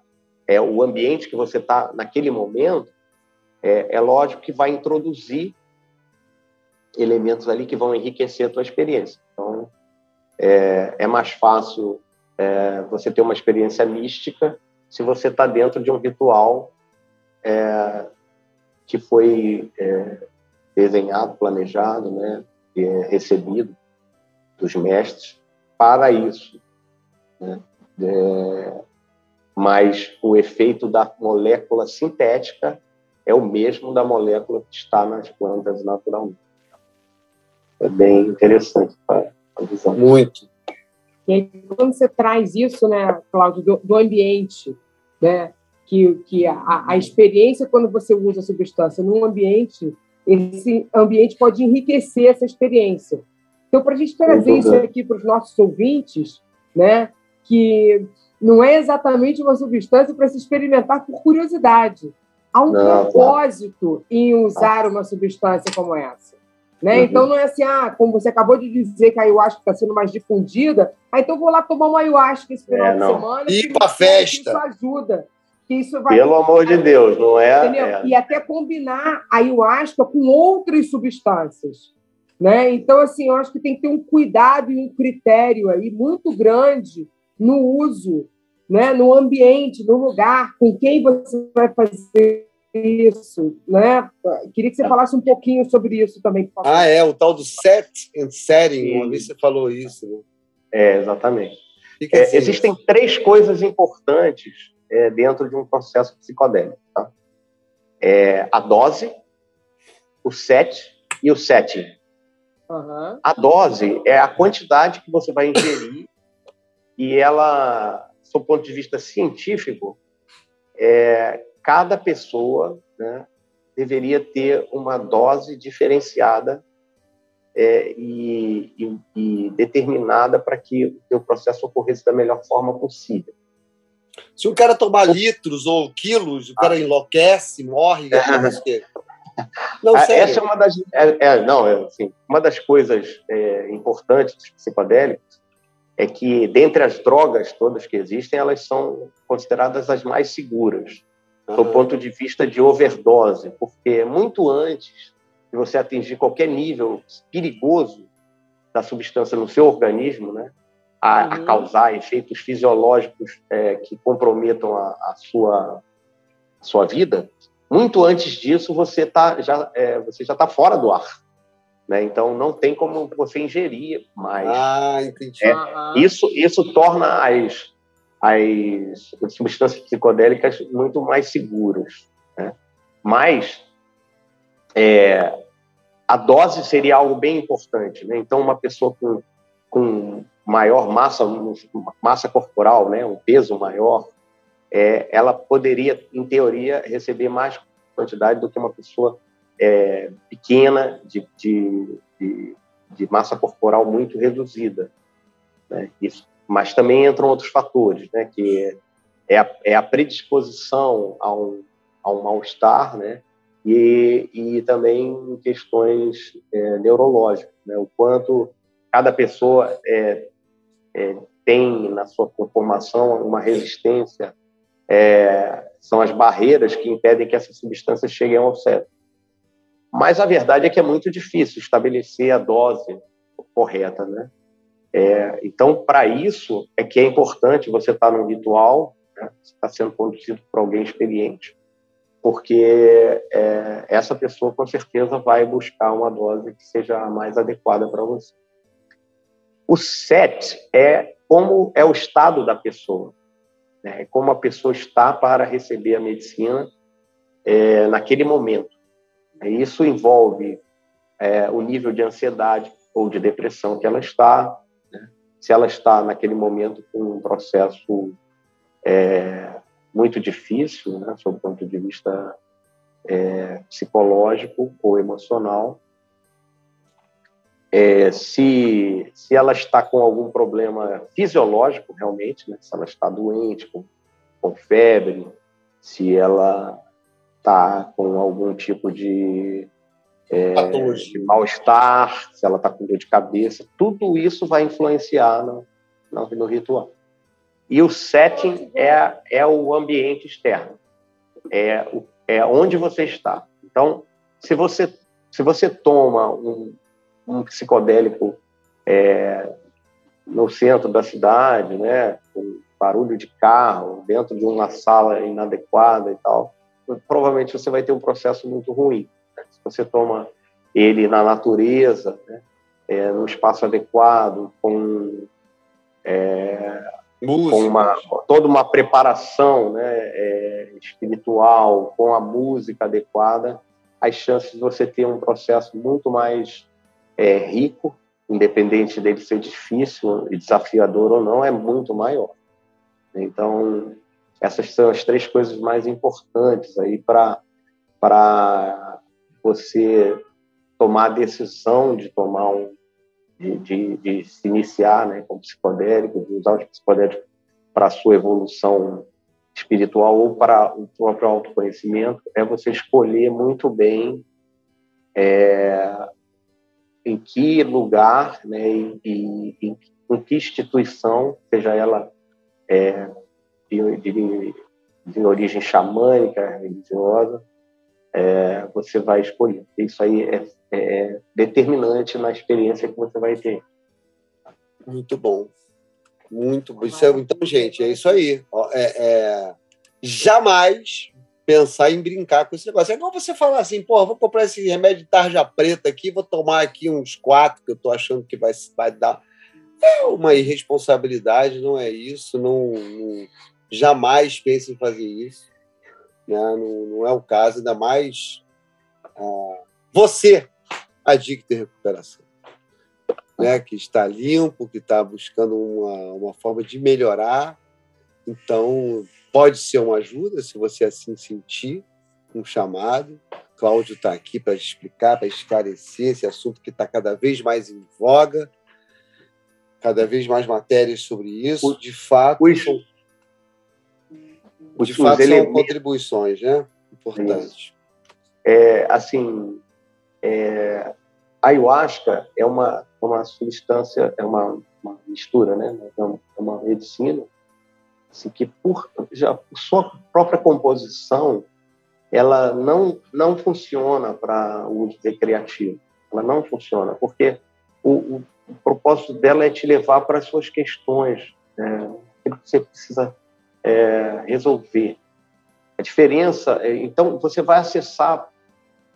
é o ambiente que você está naquele momento, é, é lógico que vai introduzir elementos ali que vão enriquecer a tua experiência. Então, é, é mais fácil é, você ter uma experiência mística se você está dentro de um ritual é, que foi é, desenhado, planejado, né, é recebido dos mestres para isso. Né? É, mas o efeito da molécula sintética é o mesmo da molécula que está nas plantas naturalmente. É bem interessante para a visão. Muito. E aí, quando você traz isso, né, Cláudio, do, do ambiente, né, que, que a, a, experiência, quando você usa a substância num ambiente, esse ambiente pode enriquecer essa experiência. Então, para a gente trazer isso aqui para os nossos ouvintes, né, que não é exatamente uma substância para se experimentar por curiosidade. Há um não, propósito em usar uma substância como essa. Né? Uhum. Então não é assim, ah, como você acabou de dizer que a ayahuasca está sendo mais difundida, ah, então vou lá tomar uma ayahuasca esse final é, de semana. E para festa. Isso ajuda. Que isso vai, Pelo amor de Deus, não é, é, E até combinar a ayahuasca com outras substâncias. Né? Então, assim, eu acho que tem que ter um cuidado e um critério aí muito grande no uso, né? no ambiente, no lugar, com quem você vai fazer isso, né? Queria que você falasse um pouquinho sobre isso também. Ah, é, o tal do set and setting, uma vez você falou isso. Né? É, exatamente. É, existem três coisas importantes é, dentro de um processo psicodélico. Tá? É, a dose, o set e o setting. Uhum. A dose é a quantidade que você vai ingerir e ela, do ponto de vista científico, é, cada pessoa né, deveria ter uma dose diferenciada é, e, e, e, determinada para que o seu processo ocorresse da melhor forma possível. Se o cara tomar litros ou quilos, o cara ah. enlouquece, morre. Não, ah. Essa é uma das, é, é, não, é, assim, uma das coisas é, importantes dos psicodélicos é que, dentre as drogas todas que existem, elas são consideradas as mais seguras do ponto de vista de overdose, porque muito antes de você atingir qualquer nível perigoso da substância no seu organismo, né, a, uhum. a causar efeitos fisiológicos é, que comprometam a, a, sua, a sua vida, muito antes disso você tá já é, você já está fora do ar, né? Então não tem como você ingerir mais. Ah, entendi. É, isso isso torna as as substâncias psicodélicas muito mais seguras. Né? Mas é, a dose seria algo bem importante. Né? Então, uma pessoa com, com maior massa, massa corporal, né? um peso maior, é, ela poderia, em teoria, receber mais quantidade do que uma pessoa é, pequena, de, de, de, de, massa corporal muito reduzida. Né? Isso mas também entram outros fatores, né, que é a, é a predisposição a um, a um mal-estar, né, e, e também questões é, neurológicas, né, o quanto cada pessoa é, é, tem na sua conformação uma resistência, é, são as barreiras que impedem que essas substâncias cheguem ao cérebro. Mas a verdade é que é muito difícil estabelecer a dose correta, né? É, então, para isso é que é importante você estar tá num ritual, né, está sendo conduzido por alguém experiente, porque é, essa pessoa com certeza vai buscar uma dose que seja a mais adequada para você. O set é como é o estado da pessoa, né, é como a pessoa está para receber a medicina é, naquele momento. Isso envolve é, o nível de ansiedade ou de depressão que ela está, se ela está naquele momento com um processo é, muito difícil, né, sob o ponto de vista é, psicológico ou emocional, é, se, se ela está com algum problema fisiológico realmente, né, se ela está doente, com, com febre, se ela está com algum tipo de, é, de mal-estar, se ela está com dor de cabeça, tudo isso vai influenciar no, no, no ritual. E o setting é, é o ambiente externo, é, o, é onde você está. Então, se você, se você toma um, um psicodélico é, no centro da cidade, né, com barulho de carro, dentro de uma sala inadequada e tal, provavelmente você vai ter um processo muito ruim. Se você toma ele na natureza, né, é, no espaço adequado, com, é, com uma, toda uma preparação né, é, espiritual, com a música adequada, as chances de você ter um processo muito mais é, rico, independente dele ser difícil e desafiador ou não, é muito maior. Então, essas são as três coisas mais importantes aí para você tomar a decisão de tomar um de, de, de se iniciar né, com psicodélico, de usar o psicodélico para a sua evolução espiritual ou para o próprio autoconhecimento, é você escolher muito bem é, em que lugar né, e, e em, em, que instituição, seja ela é, de, de, de, origem xamânica, religiosa, é, você vai escolher. Isso aí é, é, determinante na experiência que você vai ter. Muito bom. Muito bom. Isso é, então, gente, é isso aí. É, é, jamais pensar em brincar com esse negócio. É igual você falar assim, pô, vou comprar esse remédio de tarja preta aqui, vou tomar aqui uns quatro que eu tô achando que vai, vai dar. É uma irresponsabilidade, não é isso. Não, não jamais pense em fazer isso. Né? Não, não é o caso, ainda mais ah, você, adicto em recuperação. Né, que está limpo, que está buscando uma, uma forma de melhorar. Então, Pode ser uma ajuda, se você assim sentir, um chamado. Cláudio está aqui para explicar, para esclarecer esse assunto que está cada vez mais em voga, cada vez mais matérias sobre isso. De fato, os, são, de fato são contribuições né? importantes. É, assim, é, a ayahuasca é uma, uma substância, é uma, uma mistura, né? é uma medicina assim, que por, já, por sua própria composição, ela não, não funciona para o uso recreativo. Ela não funciona, porque o, o, o, propósito dela é te levar para as suas questões, é, que você precisa é, resolver. A diferença, é, então, você vai acessar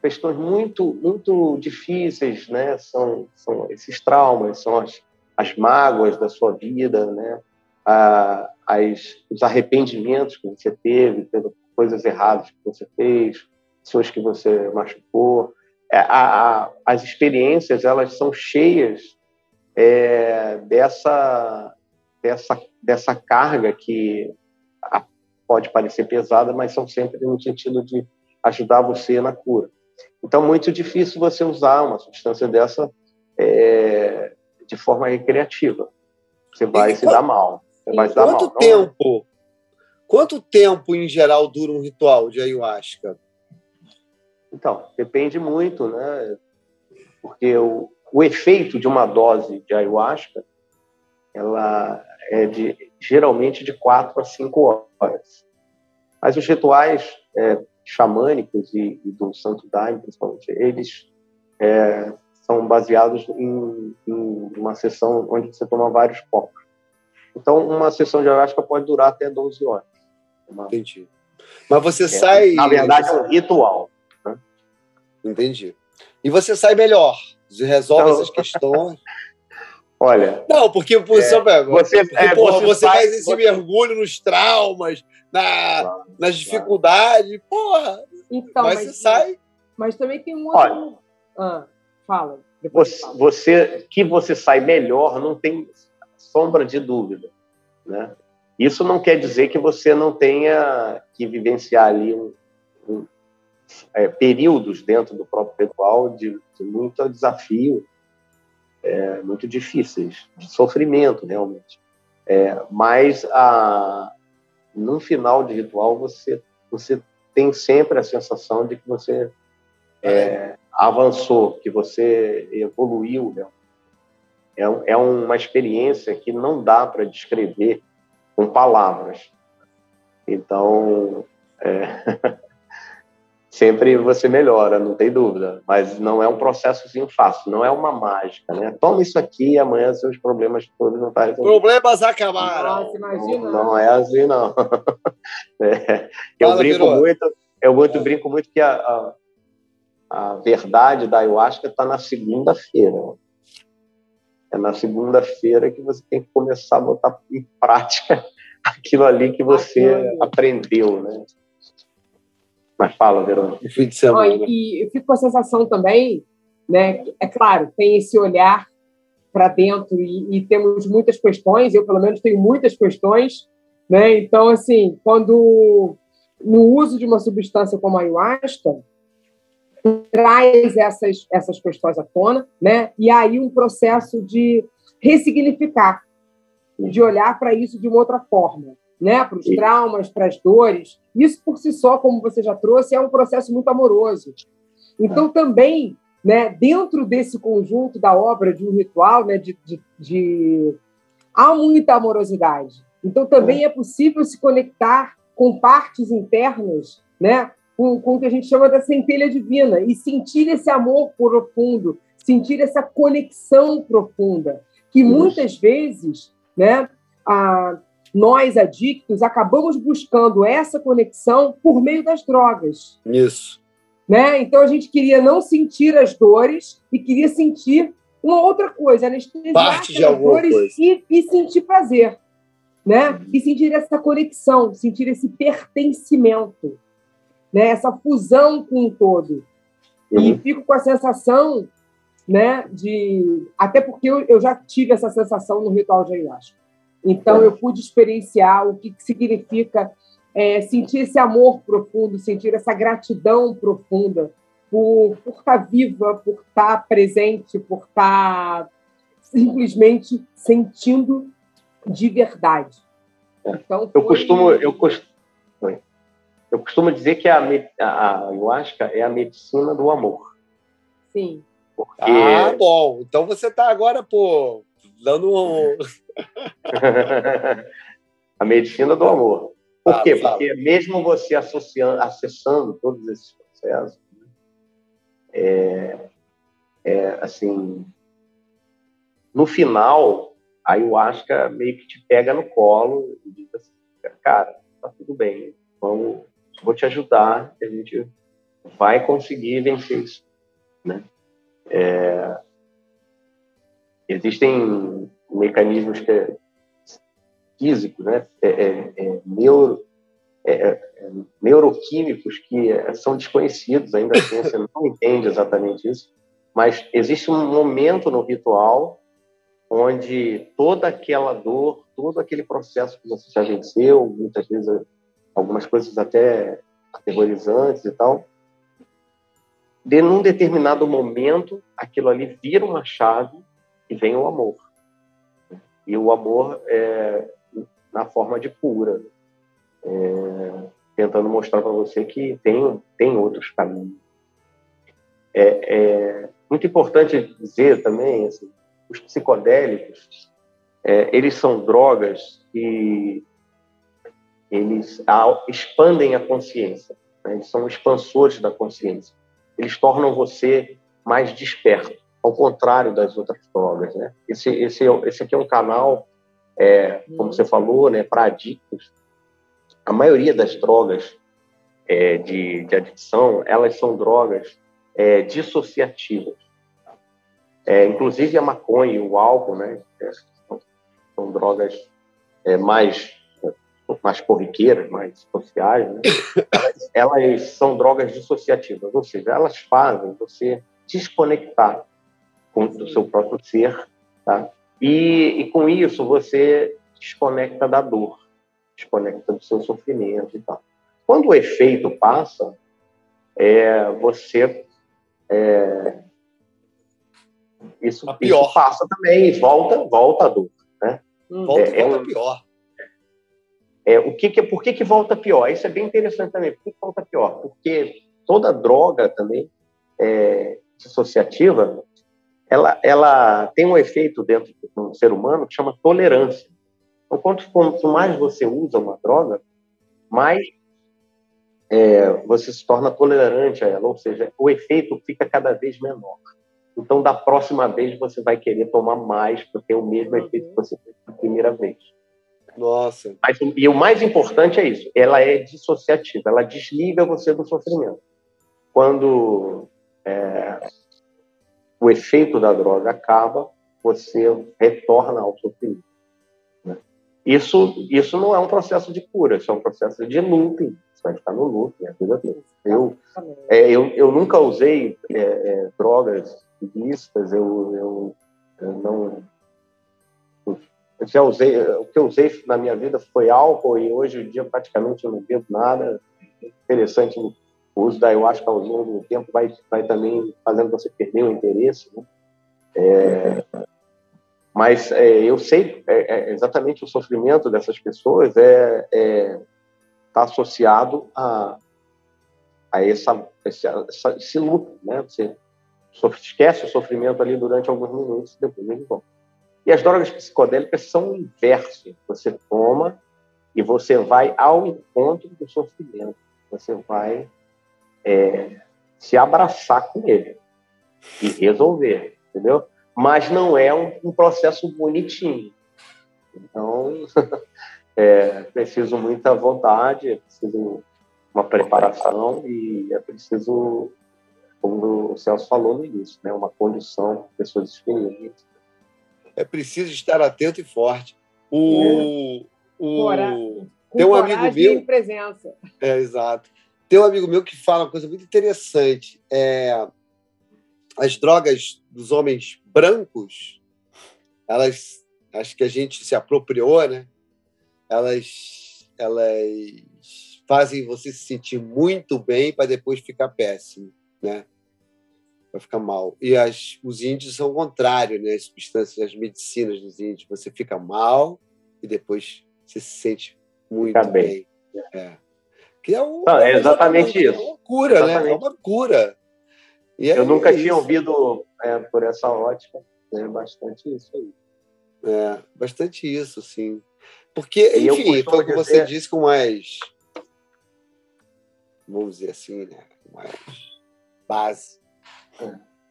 questões muito muito difíceis, né? São, são esses traumas, são as, as mágoas da sua vida, né? a, as, os arrependimentos que você teve coisas erradas que você fez, pessoas que você machucou. É, a, a, as experiências elas são cheias é, dessa, dessa, dessa carga que pode parecer pesada, mas são sempre no sentido de ajudar você na cura. Então, muito difícil você usar uma substância dessa é, de forma recreativa. Você vai e se qual, dar mal. Mas quanto mal, tempo? Quanto tempo em geral dura um ritual de ayahuasca? Então, depende muito, né? Porque o, o efeito de uma dose de ayahuasca, ela é de geralmente de quatro a cinco horas. Mas os rituais é, xamânicos e, e, do Santo Daime, principalmente, eles é, são baseados em, em, uma sessão onde você toma vários copos. Então, uma sessão de ayahuasca pode durar até 12 horas. Uma... Entendi. Mas você é, sai. Na verdade, é um ritual. Né? Entendi. E você sai melhor. Resolve então... essas questões. Olha. Não, porque, por é, você, porque, é, porra, você, você sai, faz esse você... mergulho nos traumas, na, claro, nas dificuldades, claro. porra. Então, mas, mas, você sai. Mas também tem um outro. Olha, ah, fala. Você, fala. você, que você sai melhor, não tem sombra de dúvida, né? Isso não quer dizer que você não tenha que vivenciar ali um, um, é, períodos dentro do próprio ritual de, de muito desafio, é, muito difíceis, de sofrimento realmente. É, mas a, no final de ritual você você tem sempre a sensação de que você é, avançou, que você evoluiu. Né? É, é uma experiência que não dá para descrever com palavras. Então, é, sempre você melhora, não tem dúvida. Mas não é um processo assim fácil, não é uma mágica, né? Toma isso aqui e amanhã seus problemas todos não estão tá resolvidos. Problemas acabaram. Nossa, imagina. Não, não é assim, não. É, eu Fala, brinco virou. muito, eu muito brinco muito que a, a, a verdade da ayahuasca está na segunda-feira. É na segunda-feira que você tem que começar a botar em prática aquilo ali que você aprendeu, né? Mas fala, Verônica. fim de semana. e eu fico com a sensação também, né? É claro, tem esse olhar para dentro e, e, temos muitas questões. Eu, pelo menos, tenho muitas questões, né? Então, assim, quando no uso de uma substância como a ayahuasca traz essas essas questões à tona, né? E aí um processo de ressignificar, de olhar para isso de uma outra forma né, para os traumas, para as dores. Isso por si só, como você já trouxe, é um processo muito amoroso. Então, também, né, dentro desse conjunto da obra de um ritual, né, de, de, de... há muita amorosidade. Então, também é. é possível se conectar com partes internas, né, com, com o que a gente chama da centelha divina, e sentir esse amor profundo, sentir essa conexão profunda, que muitas vezes, né, a, nós adictos acabamos buscando essa conexão por meio das drogas. Isso. Né? Então a gente queria não sentir as dores e queria sentir uma outra coisa, anestesiar Parte de dores coisa. E, e sentir prazer. Né? E sentir essa conexão, sentir esse pertencimento, né? essa fusão com o todo. Uhum. E fico com a sensação né, de. Até porque eu, eu já tive essa sensação no ritual de ayahuasca. Então, eu pude experienciar o que significa é, sentir esse amor profundo, sentir essa gratidão profunda por, por estar viva, por estar presente, por estar simplesmente sentindo de verdade. Então, foi... eu costumo eu costumo eu costumo dizer que a, a ayahuasca é a medicina do amor. Sim. Porque... Ah, bom. Então você está agora, pô, dando um, a medicina do amor. Por quê? Porque mesmo você associando, acessando todos esses processos, né, é, é, assim, no final, a ayahuasca meio que te pega no colo e diz assim, cara, tá tudo bem, vamos, vou te ajudar, a gente vai conseguir vencer isso, né? É, existem mecanismos que é físicos, né? É, é, é neuro, é, é, neuroquímicos que são desconhecidos, ainda a ciência não entende exatamente isso, mas existe um momento no ritual onde toda aquela dor, todo aquele processo que você já venceu, muitas vezes algumas coisas até aterrorizantes e tal, de num determinado momento aquilo ali vira uma chave e vem o amor e o amor é na forma de cura, é, tentando mostrar para você que tem, tem outros caminhos. É, é muito importante dizer também, assim, os psicodélicos, é, eles são drogas que eles expandem a consciência, né? eles são expansores da consciência. Eles tornam você mais desperto ao contrário das outras drogas, né? Esse, esse, esse aqui é um canal, é, como você falou, né, para adictos. A maioria das drogas é, de, de adicção, elas são drogas é, dissociativas. É, inclusive a maconha e o álcool, né, é, são, são drogas é, mais mais corriqueiras, mais sociais, né? elas, elas são drogas dissociativas, ou seja, elas fazem você desconectar do seu próprio ser, tá? E, e com isso você desconecta da dor, desconecta do seu sofrimento e tal. Quando o efeito passa, é, você é, isso, isso, passa também, volta, volta a dor. Né? Hum. Volta, é, volta é um, pior. É, o que que, por que, que volta pior? Isso é bem interessante também. Por que, que volta pior? Porque toda droga também é, dissociativa, ela, ela tem um efeito dentro do ser humano que chama tolerância. Então, quanto, quanto mais você usa uma droga, mais é, você se torna tolerante a ela, ou seja, o efeito fica cada vez menor. Então, da próxima vez, você vai querer tomar mais para ter o mesmo efeito que você fez na primeira vez. Nossa. Mas, e o mais importante é isso: ela é dissociativa, ela desliga você do sofrimento. Quando é, o efeito da droga acaba, você retorna ao sofrimento. Né? Isso, isso não é um processo de cura, isso é um processo de looping. Você vai ficar no looping a vida toda. Eu, é, eu, eu nunca usei é, é drogas ilícitas, eu, eu, eu não eu já usei, o que eu usei na minha vida foi álcool e hoje em dia praticamente eu não bebo nada. Interessante o uso da ayahuasca ao longo do tempo vai, vai também fazendo você perder o interesse. Né? É, mas é, eu sei é, é exatamente o sofrimento dessas pessoas é está é, associado a, a essa, esse, essa, esse luto, né? Você esquece o sofrimento ali durante alguns minutos, depois ele volta. E as drogas psicodélicas são o inverso. Você toma e você vai ao encontro do sofrimento. Você vai é, se abraçar com ele e resolver, entendeu? Mas não é um, um processo bonitinho. Então, é preciso muita vontade, é preciso uma preparação e é preciso, como o Celso falou no início, né, uma condição, pessoas experientes é preciso estar atento e forte. O, o, tem um amigo meu. presença. É, exato. Tem um amigo meu que fala uma coisa muito interessante. É, as drogas dos homens brancos, elas, acho que a gente se apropriou, né? Elas, elas fazem você se sentir muito bem para depois ficar péssimo, né? vai ficar mal. E as, os índios são o contrário, né? As substâncias, as medicinas dos índios. Você fica mal e depois você se sente muito fica bem. bem. É. Que é, um, Não, é exatamente isso. É uma cura, exatamente. né? É uma cura. E Eu nunca é tinha ouvido é, por essa ótica. É bastante isso aí. É, bastante isso, sim. Porque, e enfim, foi o que você disse com mais. Vamos dizer assim, né? Mais base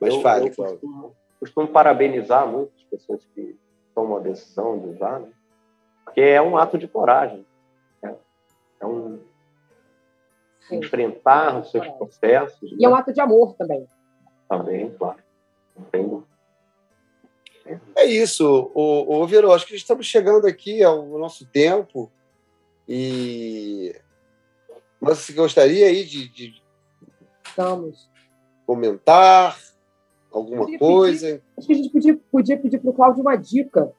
mas eu, fale, eu costumo, costumo, parabenizar muitas pessoas que tomam a decisão de usar, né? porque é um ato de coragem. Né? É um. Enfrentar os seus processos. E né? é um ato de amor também. Também, claro. Entendo. É isso, o, o Viro, acho que estamos chegando aqui ao nosso tempo e você gostaria aí de, de... Estamos comentar alguma coisa? Pedir, acho que a gente podia, podia pedir para o Cláudio uma dica,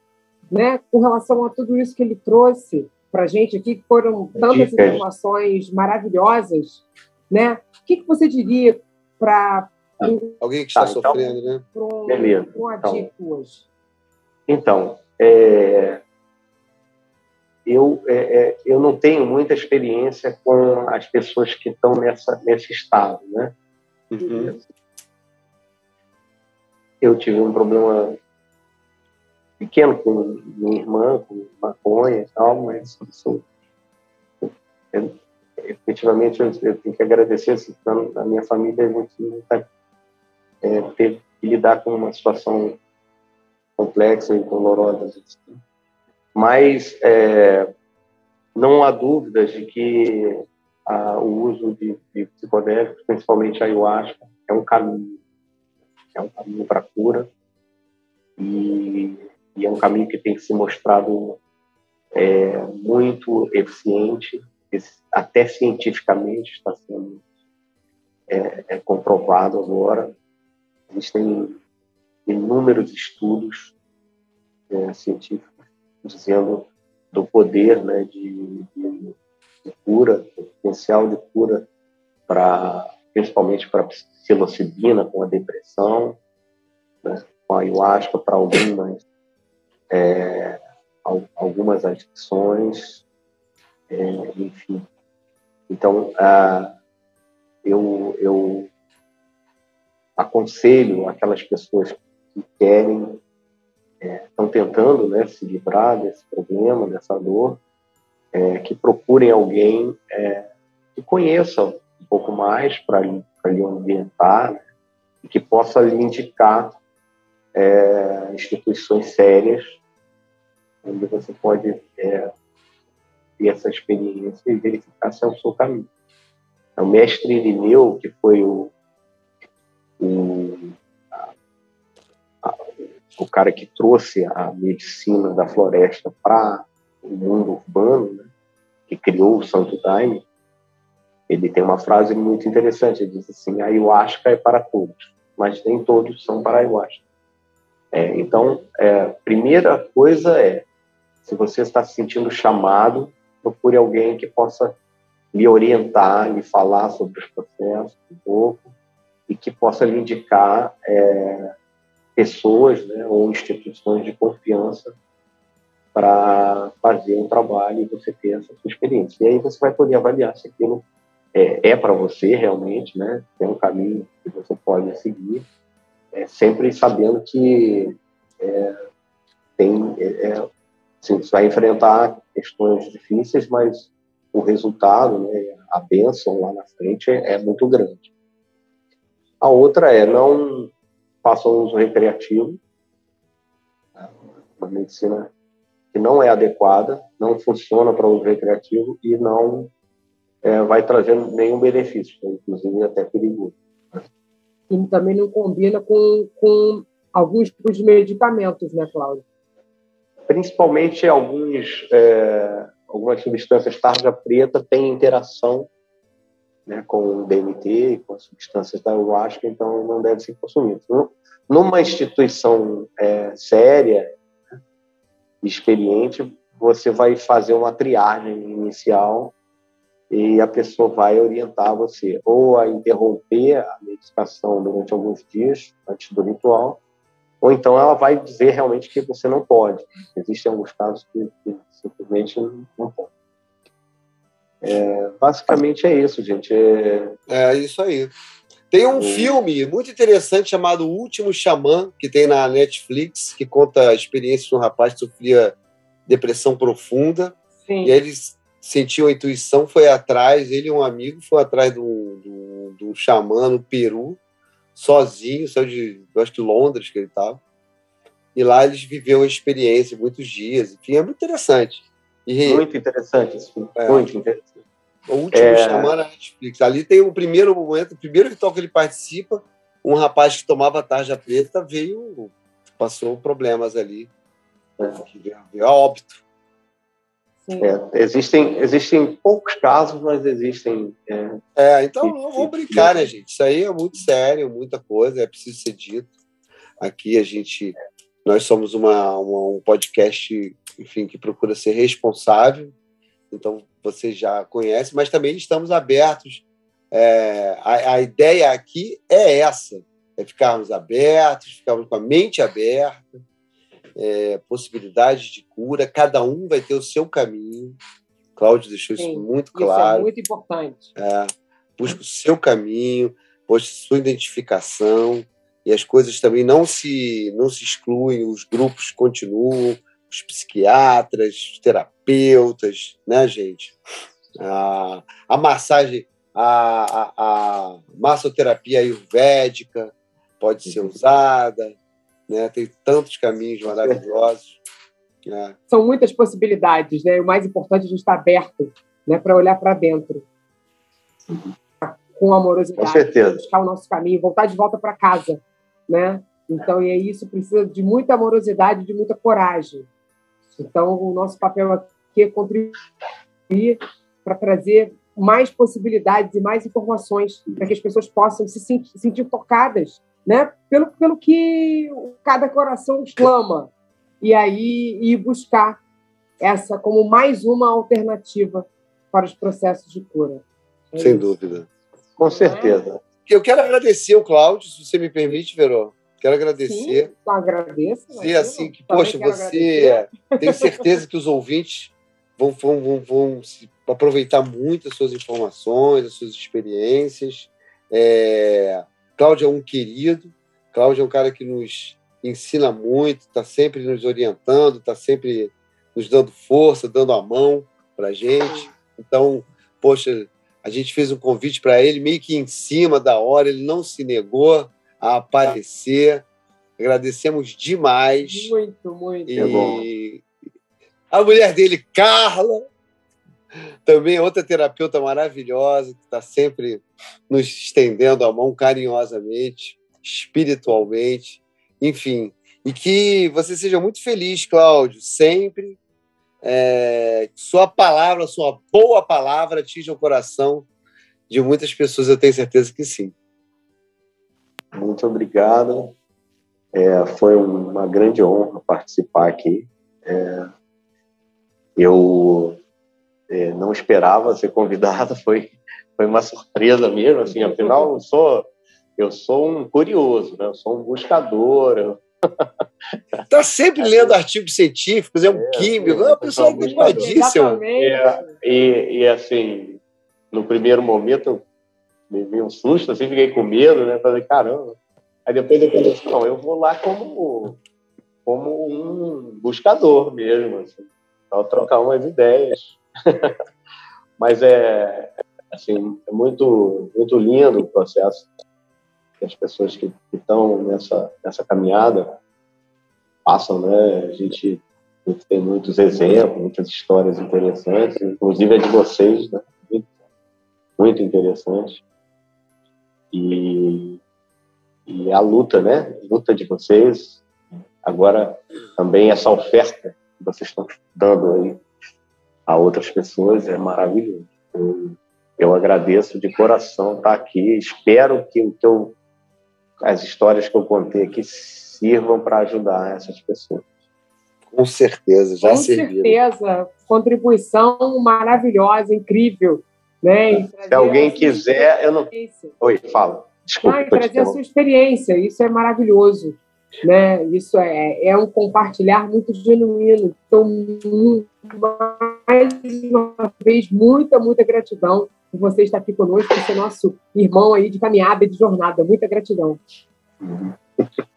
né, com relação a tudo isso que ele trouxe para a gente aqui, que foram tantas Dicas. informações maravilhosas, né? O que, que você diria para alguém que está tá, então, sofrendo, né? Para um, Beleza. um então, hoje. Então, é, eu, é, é, eu não tenho muita experiência com as pessoas que estão nessa, nesse estado, né? Uhum. Eu tive um problema pequeno com minha irmã, com maconha e tal, mas isso, eu, efetivamente eu, eu, tenho que agradecer assim, a minha família, a gente nunca é, teve que lidar com uma situação complexa e dolorosa. Assim. Mas é, não há dúvidas de que a, o uso de, de psicodélicos, principalmente a ayahuasca, é um caminho. É um caminho para cura e, e, é um caminho que tem se mostrado é, muito eficiente, até cientificamente está sendo é, é comprovado agora. Existem inúmeros estudos é, científicos dizendo do poder né, de, de, de cura, do potencial de cura para principalmente para psilocibina com a depressão, né, com a ayahuasca para algumas é, algumas adicções, é, enfim. Então, ah, eu, eu aconselho aquelas pessoas que querem, é, estão tentando né, se livrar desse problema, dessa dor, é, que procurem alguém é, que conheça um pouco mais para lhe orientar né, e que possa lhe indicar é, instituições sérias onde você pode é, ter essa experiência e verificar se é o seu caminho. O mestre Irineu, que foi o, o, a, o cara que trouxe a medicina da floresta para o mundo urbano, né, que criou o Santo Daime, ele tem uma frase muito interessante, ele diz assim, a ayahuasca é para todos, mas nem todos são para a ayahuasca. É, então, é, primeira coisa é, se você está se sentindo chamado, procure alguém que possa lhe orientar, lhe falar sobre os processos um pouco e que possa lhe indicar é, pessoas né, ou instituições de confiança para fazer um trabalho e você ter essa sua experiência. E aí você vai poder avaliar se aquilo é, é para você realmente, né? Tem um caminho que você pode seguir, é, sempre sabendo que é, tem, é, é assim, você vai enfrentar questões difíceis, mas o resultado, né, a bênção lá na frente é, é muito grande. A outra é não faça uso recreativo, né, uma medicina que não é adequada, não funciona para uso recreativo e não é, vai trazer nenhum benefício, inclusive até perigoso. E também não combina com, com alguns tipos de medicamentos, né, Cláudio? Principalmente alguns é, algumas substâncias tarja preta têm interação né, com o DMT, com as substâncias da ayahuasca, então não deve ser consumido. Numa instituição é, séria, né, experiente, você vai fazer uma triagem inicial e a pessoa vai orientar você ou a interromper a medicação durante alguns dias antes do ritual, ou então ela vai dizer realmente que você não pode. Existem alguns casos que, que simplesmente não pode. É, basicamente é isso, gente. É, é isso aí. Tem um é. filme muito interessante chamado O Último Xamã, que tem na Netflix, que conta a experiência de um rapaz que sofria depressão profunda. Sim. E aí ele sentiu a intuição, foi atrás, ele e um amigo foi atrás de um xamã no Peru, sozinho, saiu de, acho que Londres que ele estava. E lá eles viveram a experiência, muitos dias. Enfim, é muito interessante. E, muito interessante esse filme. É, muito interessante. O último é... chamando a Netflix. Ali tem o primeiro momento, o primeiro ritual que ele participa, um rapaz que tomava tarja preta veio, passou problemas ali. É. Veio a óbito. É, existem, existem poucos casos, mas existem. É, é então não vamos brincar, né, gente? Isso aí é muito sério, muita coisa, é preciso ser dito. Aqui a gente. Nós somos uma, uma um podcast, enfim, que procura ser responsável. Então você já conhece, mas também estamos abertos. É, a, a ideia aqui é essa: é ficarmos abertos, ficarmos com a mente aberta é, possibilidades de cura, cada um vai ter o seu caminho. Cláudio deixou Sim, isso muito claro. Isso é muito importante. É, busca o seu caminho, busca sua identificação, e as coisas também não se, não se excluem, os grupos continuam, os psiquiatras, os terapeutas, né, gente? A, a massagem, a, a, a massoterapia ayurvédica pode ser usada, né? Tem tantos caminhos maravilhosos. Né? São muitas possibilidades, né? O mais importante é a gente estar aberto, né, para olhar para dentro. Com amorosidade, com certeza. buscar o nosso caminho, voltar de volta para casa, né? Então, e é isso precisa de muita amorosidade, de muita coragem. Então, o nosso papel aqui é contribuir para trazer mais possibilidades e mais informações para que as pessoas possam se sentir, sentir tocadas né? pelo, pelo que cada coração clama. e aí ir buscar essa como mais uma alternativa para os processos de cura. É Sem isso. dúvida. Com certeza. Eu quero agradecer o Cláudio, se você me permite, Verô. Quero agradecer. Sim, agradeço. Dizer assim que, poxa, você tem certeza que os ouvintes vão, vão, vão, vão aproveitar muito as suas informações, as suas experiências. É... Cláudio é um querido, Cláudio é um cara que nos ensina muito, está sempre nos orientando, está sempre nos dando força, dando a mão para a gente. Então, poxa, a gente fez um convite para ele meio que em cima da hora, ele não se negou a aparecer. Agradecemos demais. Muito, muito. E a mulher dele, Carla, também outra terapeuta maravilhosa, que está sempre nos estendendo a mão carinhosamente, espiritualmente, enfim. E que você seja muito feliz, Cláudio, sempre. É, sua palavra, sua boa palavra atinja o coração de muitas pessoas, eu tenho certeza que sim. Muito obrigado. É, foi uma grande honra participar aqui. É, eu é, não esperava ser convidado, foi, foi uma surpresa mesmo. Assim, afinal, eu sou, eu sou um curioso, né? eu sou um buscador. Está sempre lendo artigos científicos, é um é, químico, é uma pessoa animadíssima. É, e, e, assim, no primeiro momento, me vi um susto, assim, fiquei com medo, né? Falei, caramba. Aí depois eu falei assim, não, eu vou lá como, como um buscador mesmo, assim, para trocar umas ideias. Mas é, assim, é muito, muito lindo o processo que as pessoas que estão nessa, nessa caminhada passam, né? A gente, tem muitos exemplos, muitas histórias interessantes, inclusive a de vocês, né? Muito, muito interessante. E, e a luta, né? A luta de vocês. Agora, também essa oferta que vocês estão dando aí a outras pessoas é maravilhoso. Eu, eu agradeço de coração estar aqui. Espero que, que eu, as histórias que eu contei aqui sirvam para ajudar essas pessoas. Com certeza, já Com serviram. certeza, contribuição maravilhosa, incrível. Né? Se alguém quiser, eu não. Oi, fala. Desculpa. Ah, trazer a sua experiência, isso é maravilhoso. Né? Isso é, é um compartilhar muito genuíno. Então, mais uma vez, muita, muita gratidão por você estar aqui conosco, por ser nosso irmão aí de caminhada, de jornada. Muita gratidão.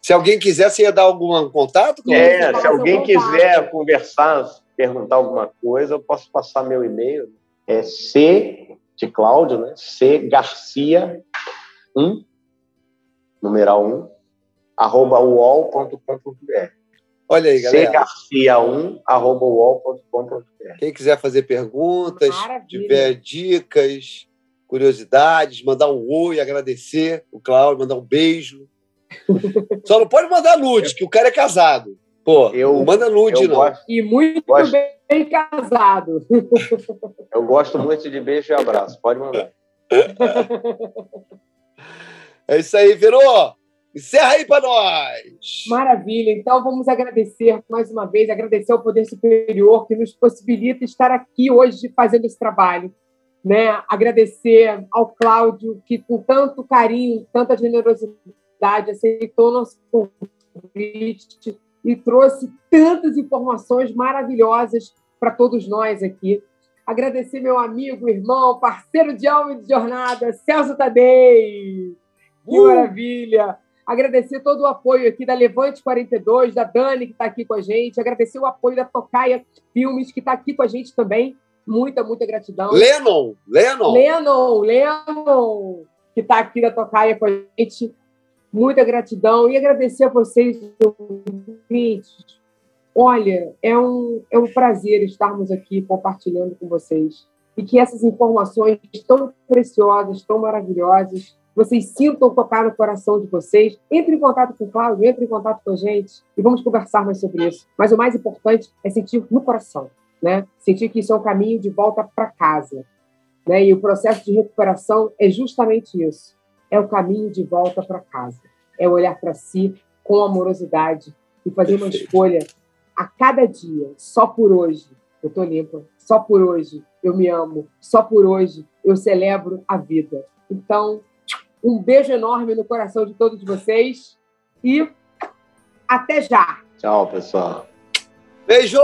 Se alguém quiser, você ia dar algum contato? É, se alguém quiser conversar, perguntar alguma coisa, eu posso passar meu e-mail. É C de Cláudio, né? C Garcia 1, numeral 1, arroba uol.com.br. Olha aí, galera. cgarcia1, arroba uol.com.br. Quem quiser fazer perguntas, Maravilha. tiver dicas, curiosidades, mandar um oi, agradecer o Cláudio, mandar um beijo. Só não pode mandar nude, que o cara é casado. Pô, eu, não manda nude, não. Gosto, e muito gosto, bem casado. Eu gosto muito de beijo e abraço. Pode mandar. É isso aí, Verô. Encerra aí para nós. Maravilha. Então, vamos agradecer mais uma vez, agradecer ao Poder Superior que nos possibilita estar aqui hoje fazendo esse trabalho. Né? Agradecer ao Cláudio, que com tanto carinho, tanta generosidade aceitou nosso convite e trouxe tantas informações maravilhosas para todos nós aqui. Agradecer meu amigo, irmão, parceiro de alma e de jornada, Celso Tadei. Que uh! maravilha! Agradecer todo o apoio aqui da Levante 42, da Dani, que está aqui com a gente. Agradecer o apoio da Tocaia Filmes, que está aqui com a gente também. Muita, muita gratidão. Lennon! Lennon! Lennon! Lennon! Que está aqui da Tocaia com a gente. Muita gratidão. E agradecer a vocês, ouvintes. Olha, é um, é um prazer estarmos aqui compartilhando com vocês. E que essas informações tão preciosas, tão maravilhosas, vocês sintam tocar no coração de vocês. Entre em contato com o Cláudio, entre em contato com a gente e vamos conversar mais sobre isso. Mas o mais importante é sentir no coração, né? Sentir que isso é um caminho de volta para casa. Né? E o processo de recuperação é justamente isso. É o caminho de volta para casa. É olhar para si com amorosidade e fazer uma escolha a cada dia, só por hoje, eu tô limpa, só por hoje eu me amo, só por hoje eu celebro a vida. Então, um beijo enorme no coração de todos vocês e até já. Tchau, pessoal. Beijo!